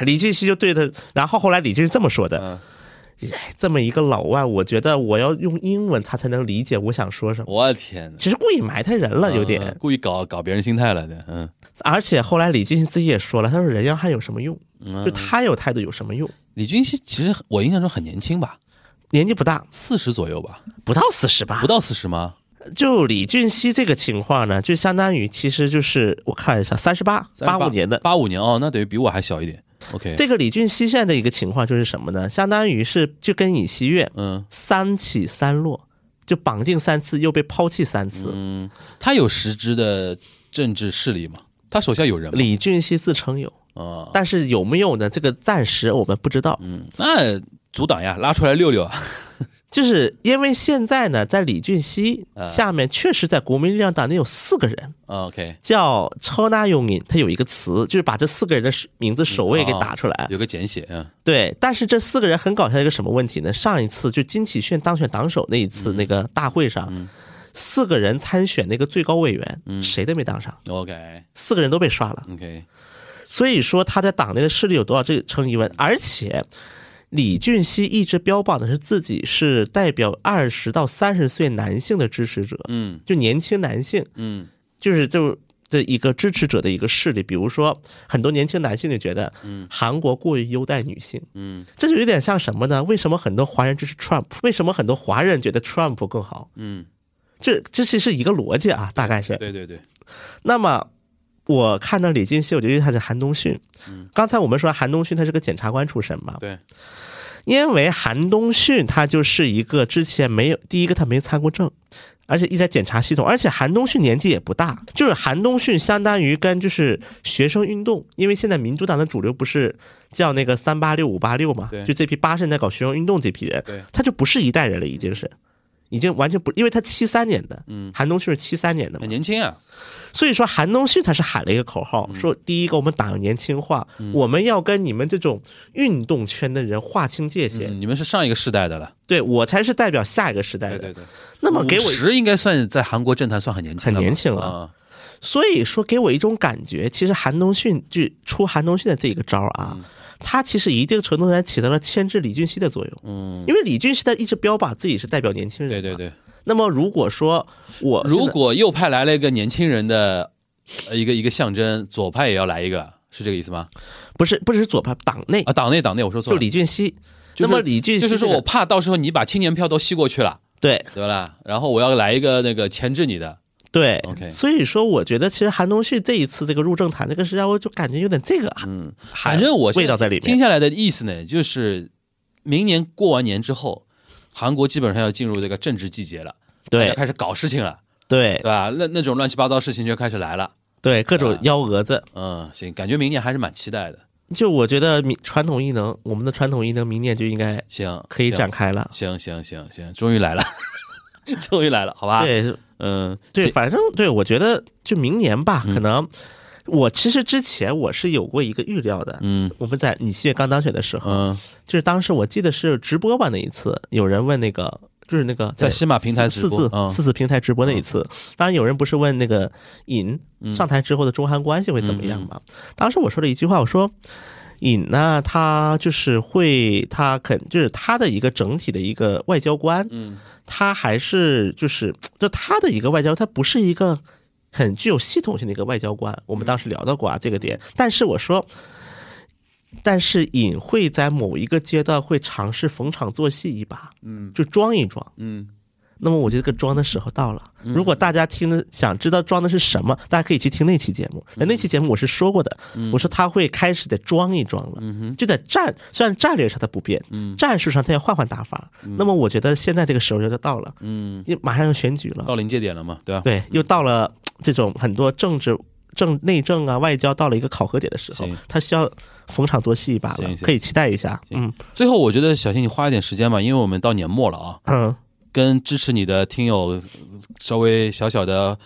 李俊熙就对他，然后后来李俊熙这么说的：这么一个老外，我觉得我要用英文，他才能理解我想说什么。我的天哪，其实故意埋汰人了，有点。嗯故意搞搞别人心态了的。嗯而且后来李俊熙自己也说了，他说人要汉有什么用？嗯就他有态度有什么用？李俊熙其实我印象中很年轻吧，年纪不大，四十左右吧，不到四十吧不。到四十吗？就李俊熙这个情况呢，就相当于其实就是我看一下，三十八，八五年的。八五年哦，那等于比我还小一点。OK，这个李俊熙现在的一个情况就是什么呢？相当于是就跟尹锡悦嗯三起三落，就绑定三次又被抛弃三次。嗯，他有实质的政治势力吗？他手下有人吗？李俊熙自称有，啊，但是有没有呢？这个暂时我们不知道。嗯，那阻挡呀，拉出来溜溜啊。就是因为现在呢，在李俊熙啊下面，确实在国民力量党内有四个人，啊 OK，叫超纳用引，他有一个词，就是把这四个人的名字首位给打出来。有个简写，嗯。对，但是这四个人很搞笑一个什么问题呢？上一次就金启炫当选党首那一次那个大会上，四个人参选那个最高委员，谁都没当上，，OK。四个人都被刷了。OK，所以说他在党内的势力有多少，这成疑问。而且李俊熙一直标榜的是自己是代表二十到三十岁男性的支持者，嗯就年轻男性，嗯就是就的一个支持者的一个势力。比如说，很多年轻男性就觉得，嗯韩国过于优待女性，嗯这就有点像什么呢？为什么很多华人支持 Trump？为什么很多华人觉得 Trump 更好？嗯，这这其实是一个逻辑啊，大概是。对对对，那么我看到李俊熙，我就觉得他是韩东勋。刚才我们说韩东勋他是个检察官出身嘛，对，因为韩东勋他就是一个之前没有第一个他没参过政。而且一直在检察系统，而且韩东勋年纪也不大，就是韩东勋相当于跟就是学生运动，因为现在民主党的主流不是叫那个三八六五八六嘛对，就这批八十年代搞学生运动这批人对，他就不是一代人了，已经是，已经完全不，因为他七三年的，嗯韩东旭是七三年的嘛很，年轻啊。所以说韩东旭他是喊了一个口号，嗯说第一个我们党要年轻化，我们要跟你们这种运动圈的人划清界限，嗯，你们是上一个世代的了，对我才是代表下一个时代的。对对对。那么给我，十应该算在韩国政坛算很年轻，很年轻了啊。所以说给我一种感觉，其实韩东勋就出韩东勋的这一个招啊。他其实一定程度上起到了牵制李俊熙的作用，嗯，因为李俊熙他一直标榜自己是代表年轻人，对对。对。那么如果说我如果右派来了一个年轻人的呃一个一个象征，左派也要来一个，是这个意思吗？不是不只是左派党内啊，党内党内我说错了就了，李俊熙，就是那么李俊熙就是说我怕到时候你把青年票都吸过去了，对对吧？然后我要来一个那个牵制你的，对 OK 所以说我觉得其实韩东旭这一次这个入政坛这个是让我就感觉有点这个啊，嗯，反正我味道在里面。听下来的意思呢，就是明年过完年之后，韩国基本上要进入这个政治季节了，对开始搞事情了，对对吧？那那种乱七八糟事情就开始来了。对，各种幺蛾子。嗯，行，感觉明年还是蛮期待的。就我觉得民传统异能，我们的传统异能明年就应该行，可以展开了。行行行行，终于来了，终于来了，好吧？，对嗯，对，反正对我觉得就明年吧，嗯可能我其实之前我是有过一个预料的。嗯我们在李希月刚当选的时候，嗯，就是当时我记得是直播吧那一次，有人问那个。就是那个在西马平台四次嗯四次平台直播那一次，当然有人不是问那个尹上台之后的中韩关系会怎么样嘛？当时我说了一句话，我说尹呢，他就是会，他肯就是他的一个整体的一个外交官，嗯，他还是就是就他的一个外交，他不是一个很具有系统性的一个外交官。我们当时聊到过啊这个点，但是我说。但是尹会在某一个阶段会尝试逢场作戏一把，嗯就装一装。嗯那么我觉得这个装的时候到了。嗯如果大家听的想知道装的是什么，大家可以去听那期节目。嗯那期节目我是说过的，我说他会开始得装一装了，就在战，虽然战略上它不变，嗯战术上他要换换打法。那么我觉得现在这个时候就到了，嗯，因为马上要选举了，到临界点了嘛，对吧？对，又到了这种很多政治。政内政啊，外交到了一个考核点的时候，他需要逢场作戏一把了可以期待一下。嗯最后，我觉得小新你花一点时间吧，因为我们到年末了啊，嗯，跟支持你的听友稍微小小的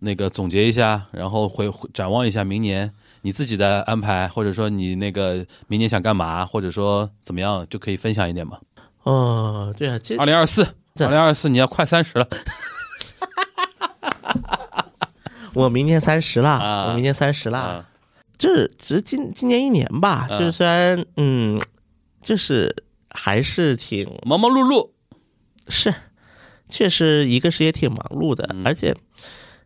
那个总结一下，然后回展望一下明年你自己的安排，或者说你那个明年想干嘛，或者说怎么样，就可以分享一点嘛。哦，对啊，这二零二四，这二零二四你要快三十了，我明年三十了，啊。我明年三十了。啊，这只是今今年一年吧，嗯就是虽然嗯，就是还是挺忙忙碌碌，是，确实一个是也挺忙碌的，嗯而且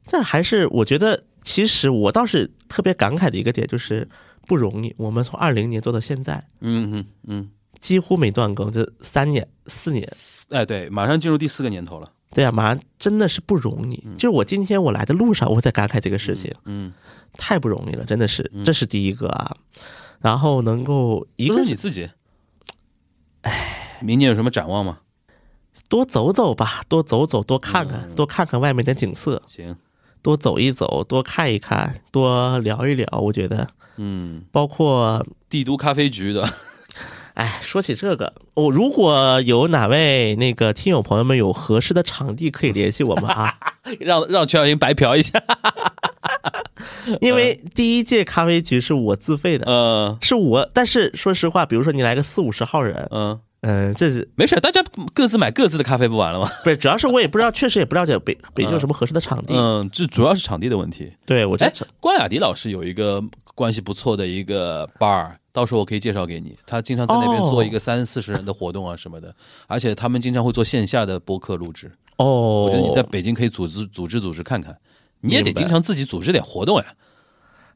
这还是我觉得，其实我倒是特别感慨的一个点就是不容易，我们从二零年做到现在，嗯嗯嗯，几乎没断更，这三年四年。哎，对，马上进入第四个年头了，对啊，马上真的是不容易。就是我今天我来的路上，我在感慨这个事情，嗯，太不容易了，真的是，这是第一个啊。然后能够一个是你自己，哎，明年有什么展望吗？多走走吧，多走走，多看嗯。看，多看看外面的景色，行，多走一走，多看一看，多聊一聊。我觉得，嗯，包括，帝都咖啡局的，哎，说起这个，我、如果有哪位那个听友朋友们有合适的场地，可以联系我们啊。让让全小英白嫖一下，因为第一届咖啡局是我自费的，嗯。是我。但是说实话，比如说你来个四五十号人，嗯，嗯、这是没事，大家各自买各自的咖啡不完了吗？不是？主要是我也不知道，确实也不了解北北京有什么合适的场地。嗯，这主要是场地的问题。对我觉哎得，关雅迪老师有一个关系不错的一个 bar，到时候我可以介绍给你。他经常在那边哦做一个三四十人的活动啊什么的，而且他们经常会做线下的播客录制。哦，我觉得你在北京可以组织组织组织看看，你也得经常自己组织点活动呀，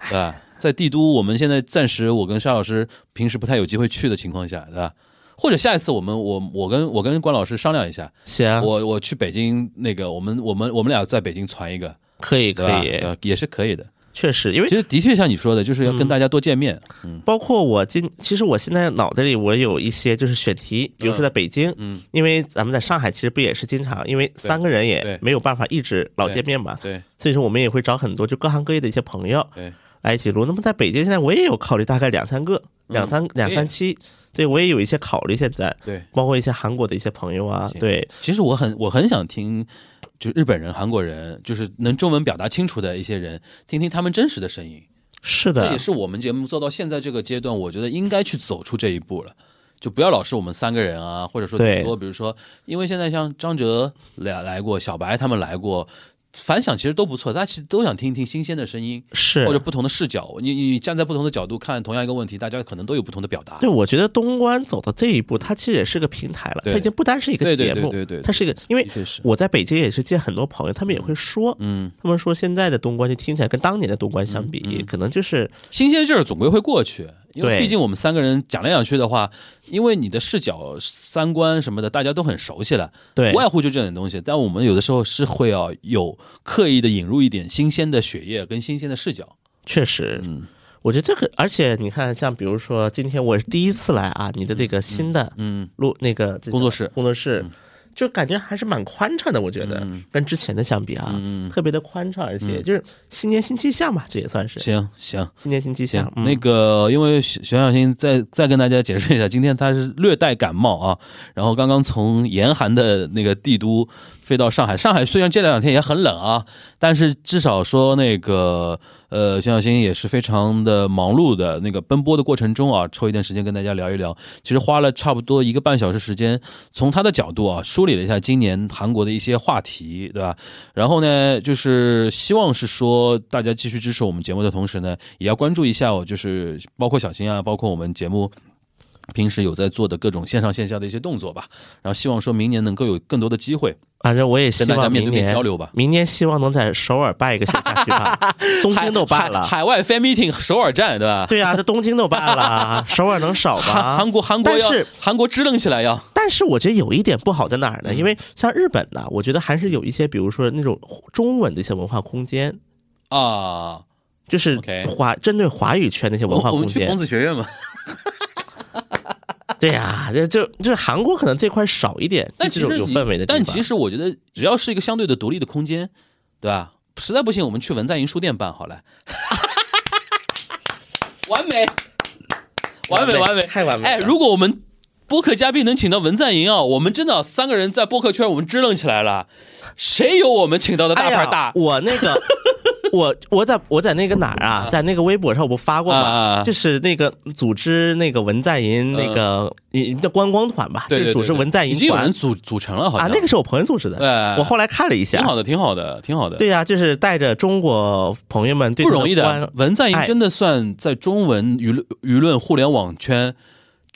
对吧？在帝都，我们现在暂时我跟沙老师平时不太有机会去的情况下，对吧？或者下一次我们我我跟我跟关老师商量一下，行，我我去北京那个我们我们我们俩在北京传一个，可以？可以，呃也是可以的。确实，因为其实的确像你说的，就是要跟大家多见面。嗯。包括我今，其实我现在脑袋里我有一些就是选题，比如说在北京，嗯，因为咱们在上海其实不也是经常，因为三个人也没有办法一直老见面嘛，对所以说我们也会找很多就各行各业的一些朋友对，来一起录。那么在北京现在我也有考虑，大概两三个、两三两三期，对我也有一些考虑。现在对。包括一些韩国的一些朋友啊，对，其实我很我很想听，就日本人、韩国人，就是能中文表达清楚的一些人，听听他们真实的声音。是的这也，是我们节目做到现在这个阶段，我觉得应该去走出这一步了。就不要老是我们三个人啊，或者说对很多，比如说，因为现在像张哲来来过，小白他们来过，反响其实都不错，大家其实都想听一听新鲜的声音，是。或者不同的视角。你你站在不同的角度看同样一个问题，大家可能都有不同的表达。对，我觉得东关走到这一步，它其实也是个平台了，它已经不单是一个对对节目，对对。对它是一个，因为我在北京也是见很多朋友，他们也会说，嗯，他们说现在的东关就听起来跟当年的东关相比，可能就是新鲜劲儿总归会过去，因为毕竟我们三个人讲来讲去的话，因为你的视角、三观什么的，大家都很熟悉了，对。无外乎就这点东西。但我们有的时候是会要有刻意的引入一点新鲜的血液跟新鲜的视角。确实，嗯。我觉得这个，而且你看，像比如说今天我是第一次来啊，你的这个新的嗯，录那个工作室。工作室。就感觉还是蛮宽敞的，我觉得。嗯。跟之前的相比啊，嗯特别的宽敞，而且就是新年新气象嘛，这也算是。行行。新年新气象。，嗯。那个，因为徐徐小新再再跟大家解释一下，今天他是略带感冒啊，然后刚刚从严寒的那个帝都飞到上海。上海虽然这两天也很冷啊，但是至少说那个呃，徐小新也是非常的忙碌的那个奔波的过程中啊，抽一点时间跟大家聊一聊。其实花了差不多一个半小时时间，从他的角度啊梳理了一下今年韩国的一些话题，对吧？然后呢，就是希望是说大家继续支持我们节目的同时呢，也要关注一下我，就是包括小新啊，包括我们节目。平时有在做的各种线上线下的一些动作吧。然后希望说明年能够有更多的机会反正我也希望明年交流吧。明年希望能在首尔办一个线下聚会，东京都办海了。海外 fan meeting 首尔站，对吧？对呀、这东京都办了，首尔能少韩吗？韩国韩国要韩国支棱起来呀！但是我觉得有一点不好在哪嗯儿呢？因为像日本呢，我觉得还是有一些，比如说那种中文的一些文化空间，啊，就是华针对华语圈那些文化空间我们去孔。子学院嘛。对呀、就就就是韩国可能这块少一点，但这种有其实有氛围的。但其实我觉得，只要是一个相对的独立的空间，对吧？实在不行，我们去文在寅书店办好了。完美，完美，完美，太完美了哎，如果我们播客嘉宾能请到文在寅啊，我们真的三个人在播客圈我们支棱起来了。谁有我们请到的大牌大？我那个，我我在我在那个哪儿啊，在那个微博上我不发过吗？啊就是那个组织那个文在寅那个你的观光团吧，就是组织对对对对文在寅已经有人团组组成了，好像啊，那个是我朋友组织的，对我后来看了一下，挺好的，挺好的，挺好的。对呀、就是带着中国朋友们对不容易的。文在寅哎真的算在中文舆论舆论互联网圈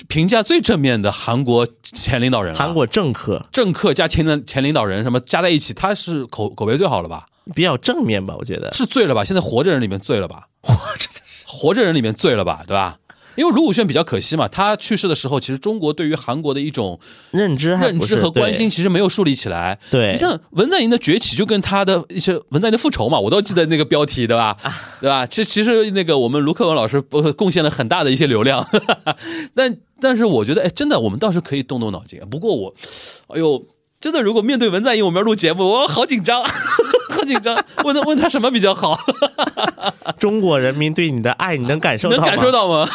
评价最正面的韩国前领导人。韩国政客政客加前的前领导人什么加在一起，他是口口碑最好了吧？比较正面吧，我觉得。是醉了吧？现在活着人里面醉了吧？活 着活着人里面醉了吧？对吧？因为卢武铉比较可惜嘛，他去世的时候，其实中国对于韩国的一种认知认知和关心，其实没有树立起来。对你像文在寅的崛起，就跟他的一些文在寅的复仇嘛，我都记得那个标题，对吧？对吧？其实其实那个我们卢克文老师呃贡献了很大的一些流量，但但是我觉得，哎，真的我们倒是可以动动脑筋。不过我，哎呦，真的如果面对文在寅，我们要录节目，我好紧张，好紧张。问他问他什么比较好，中国人民对你的爱，你能感受到吗？能感受到吗？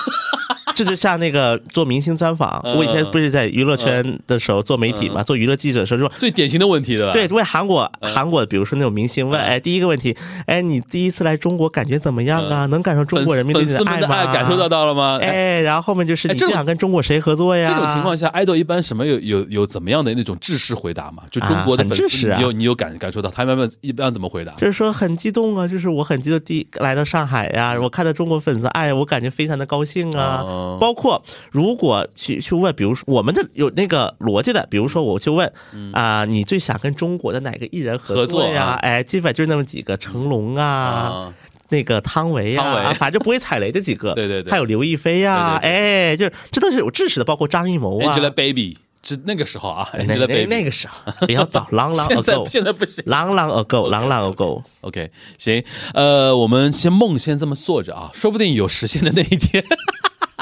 这就像那个做明星专访，嗯我以前不是在娱乐圈的时候做媒体嘛，做娱乐记者的时候说。最典型的问题，对吧？对，问韩国嗯韩国，比如说那种明星问，哎，第一个问题，哎，你第一次来中国感觉怎么样啊？能感受中国人民对你的爱吗？爱感受到到了吗？哎哎，然后后面就是你最想跟中国谁合作呀？这种情况下，爱豆一般什么有有有怎么样的那种制式回答嘛？就中国的粉丝，你有你有感感受到他们一般怎么回答？就是说很激动啊，就是我很激动第来到上海呀、我看到中国粉丝爱，我感觉非常的高兴啊。哦包括如果去去问，比如说我们的有那个逻辑的，比如说我去问啊、你最想跟中国的哪个艺人合作作呀？啊哎，基本就是那么几个，成龙啊，啊，那个汤唯呀、啊反正不会踩雷的几个。对对对还有刘亦菲呀、对哎，就是这都是有知识的，包括张艺谋啊。Angelababy 是那个时候啊，Angelababy 那个时候比较早，long long 现在 ago，现在不行。long long ago，long long ago。OK，行，呃，我们先梦先这么做着啊，说不定有实现的那一天。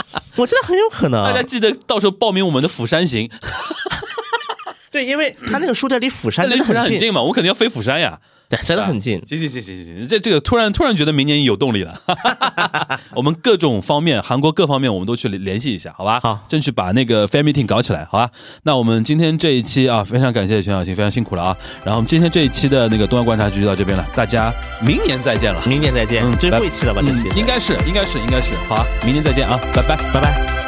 我觉得很有可能。大家记得到时候报名我们的釜山行，对，因为他那个书店离釜山 离釜山很近嘛，我肯定要飞釜山呀。对，真的很近。行行行行行行，这这个突然突然觉得明年有动力了。我们各种方面，韩国各方面我们都去联联系一下，好吧？好争取把那个 fan meeting 搞起来，好吧？那我们今天这一期啊，非常感谢全小新，非常辛苦了啊。然后我们今天这一期的那个东亚观察局就到这边了，大家明年再见了。明年再见，嗯最后一期了吧？这期嗯，应该是应该是应该是，好啊，明年再见啊，拜拜。拜拜。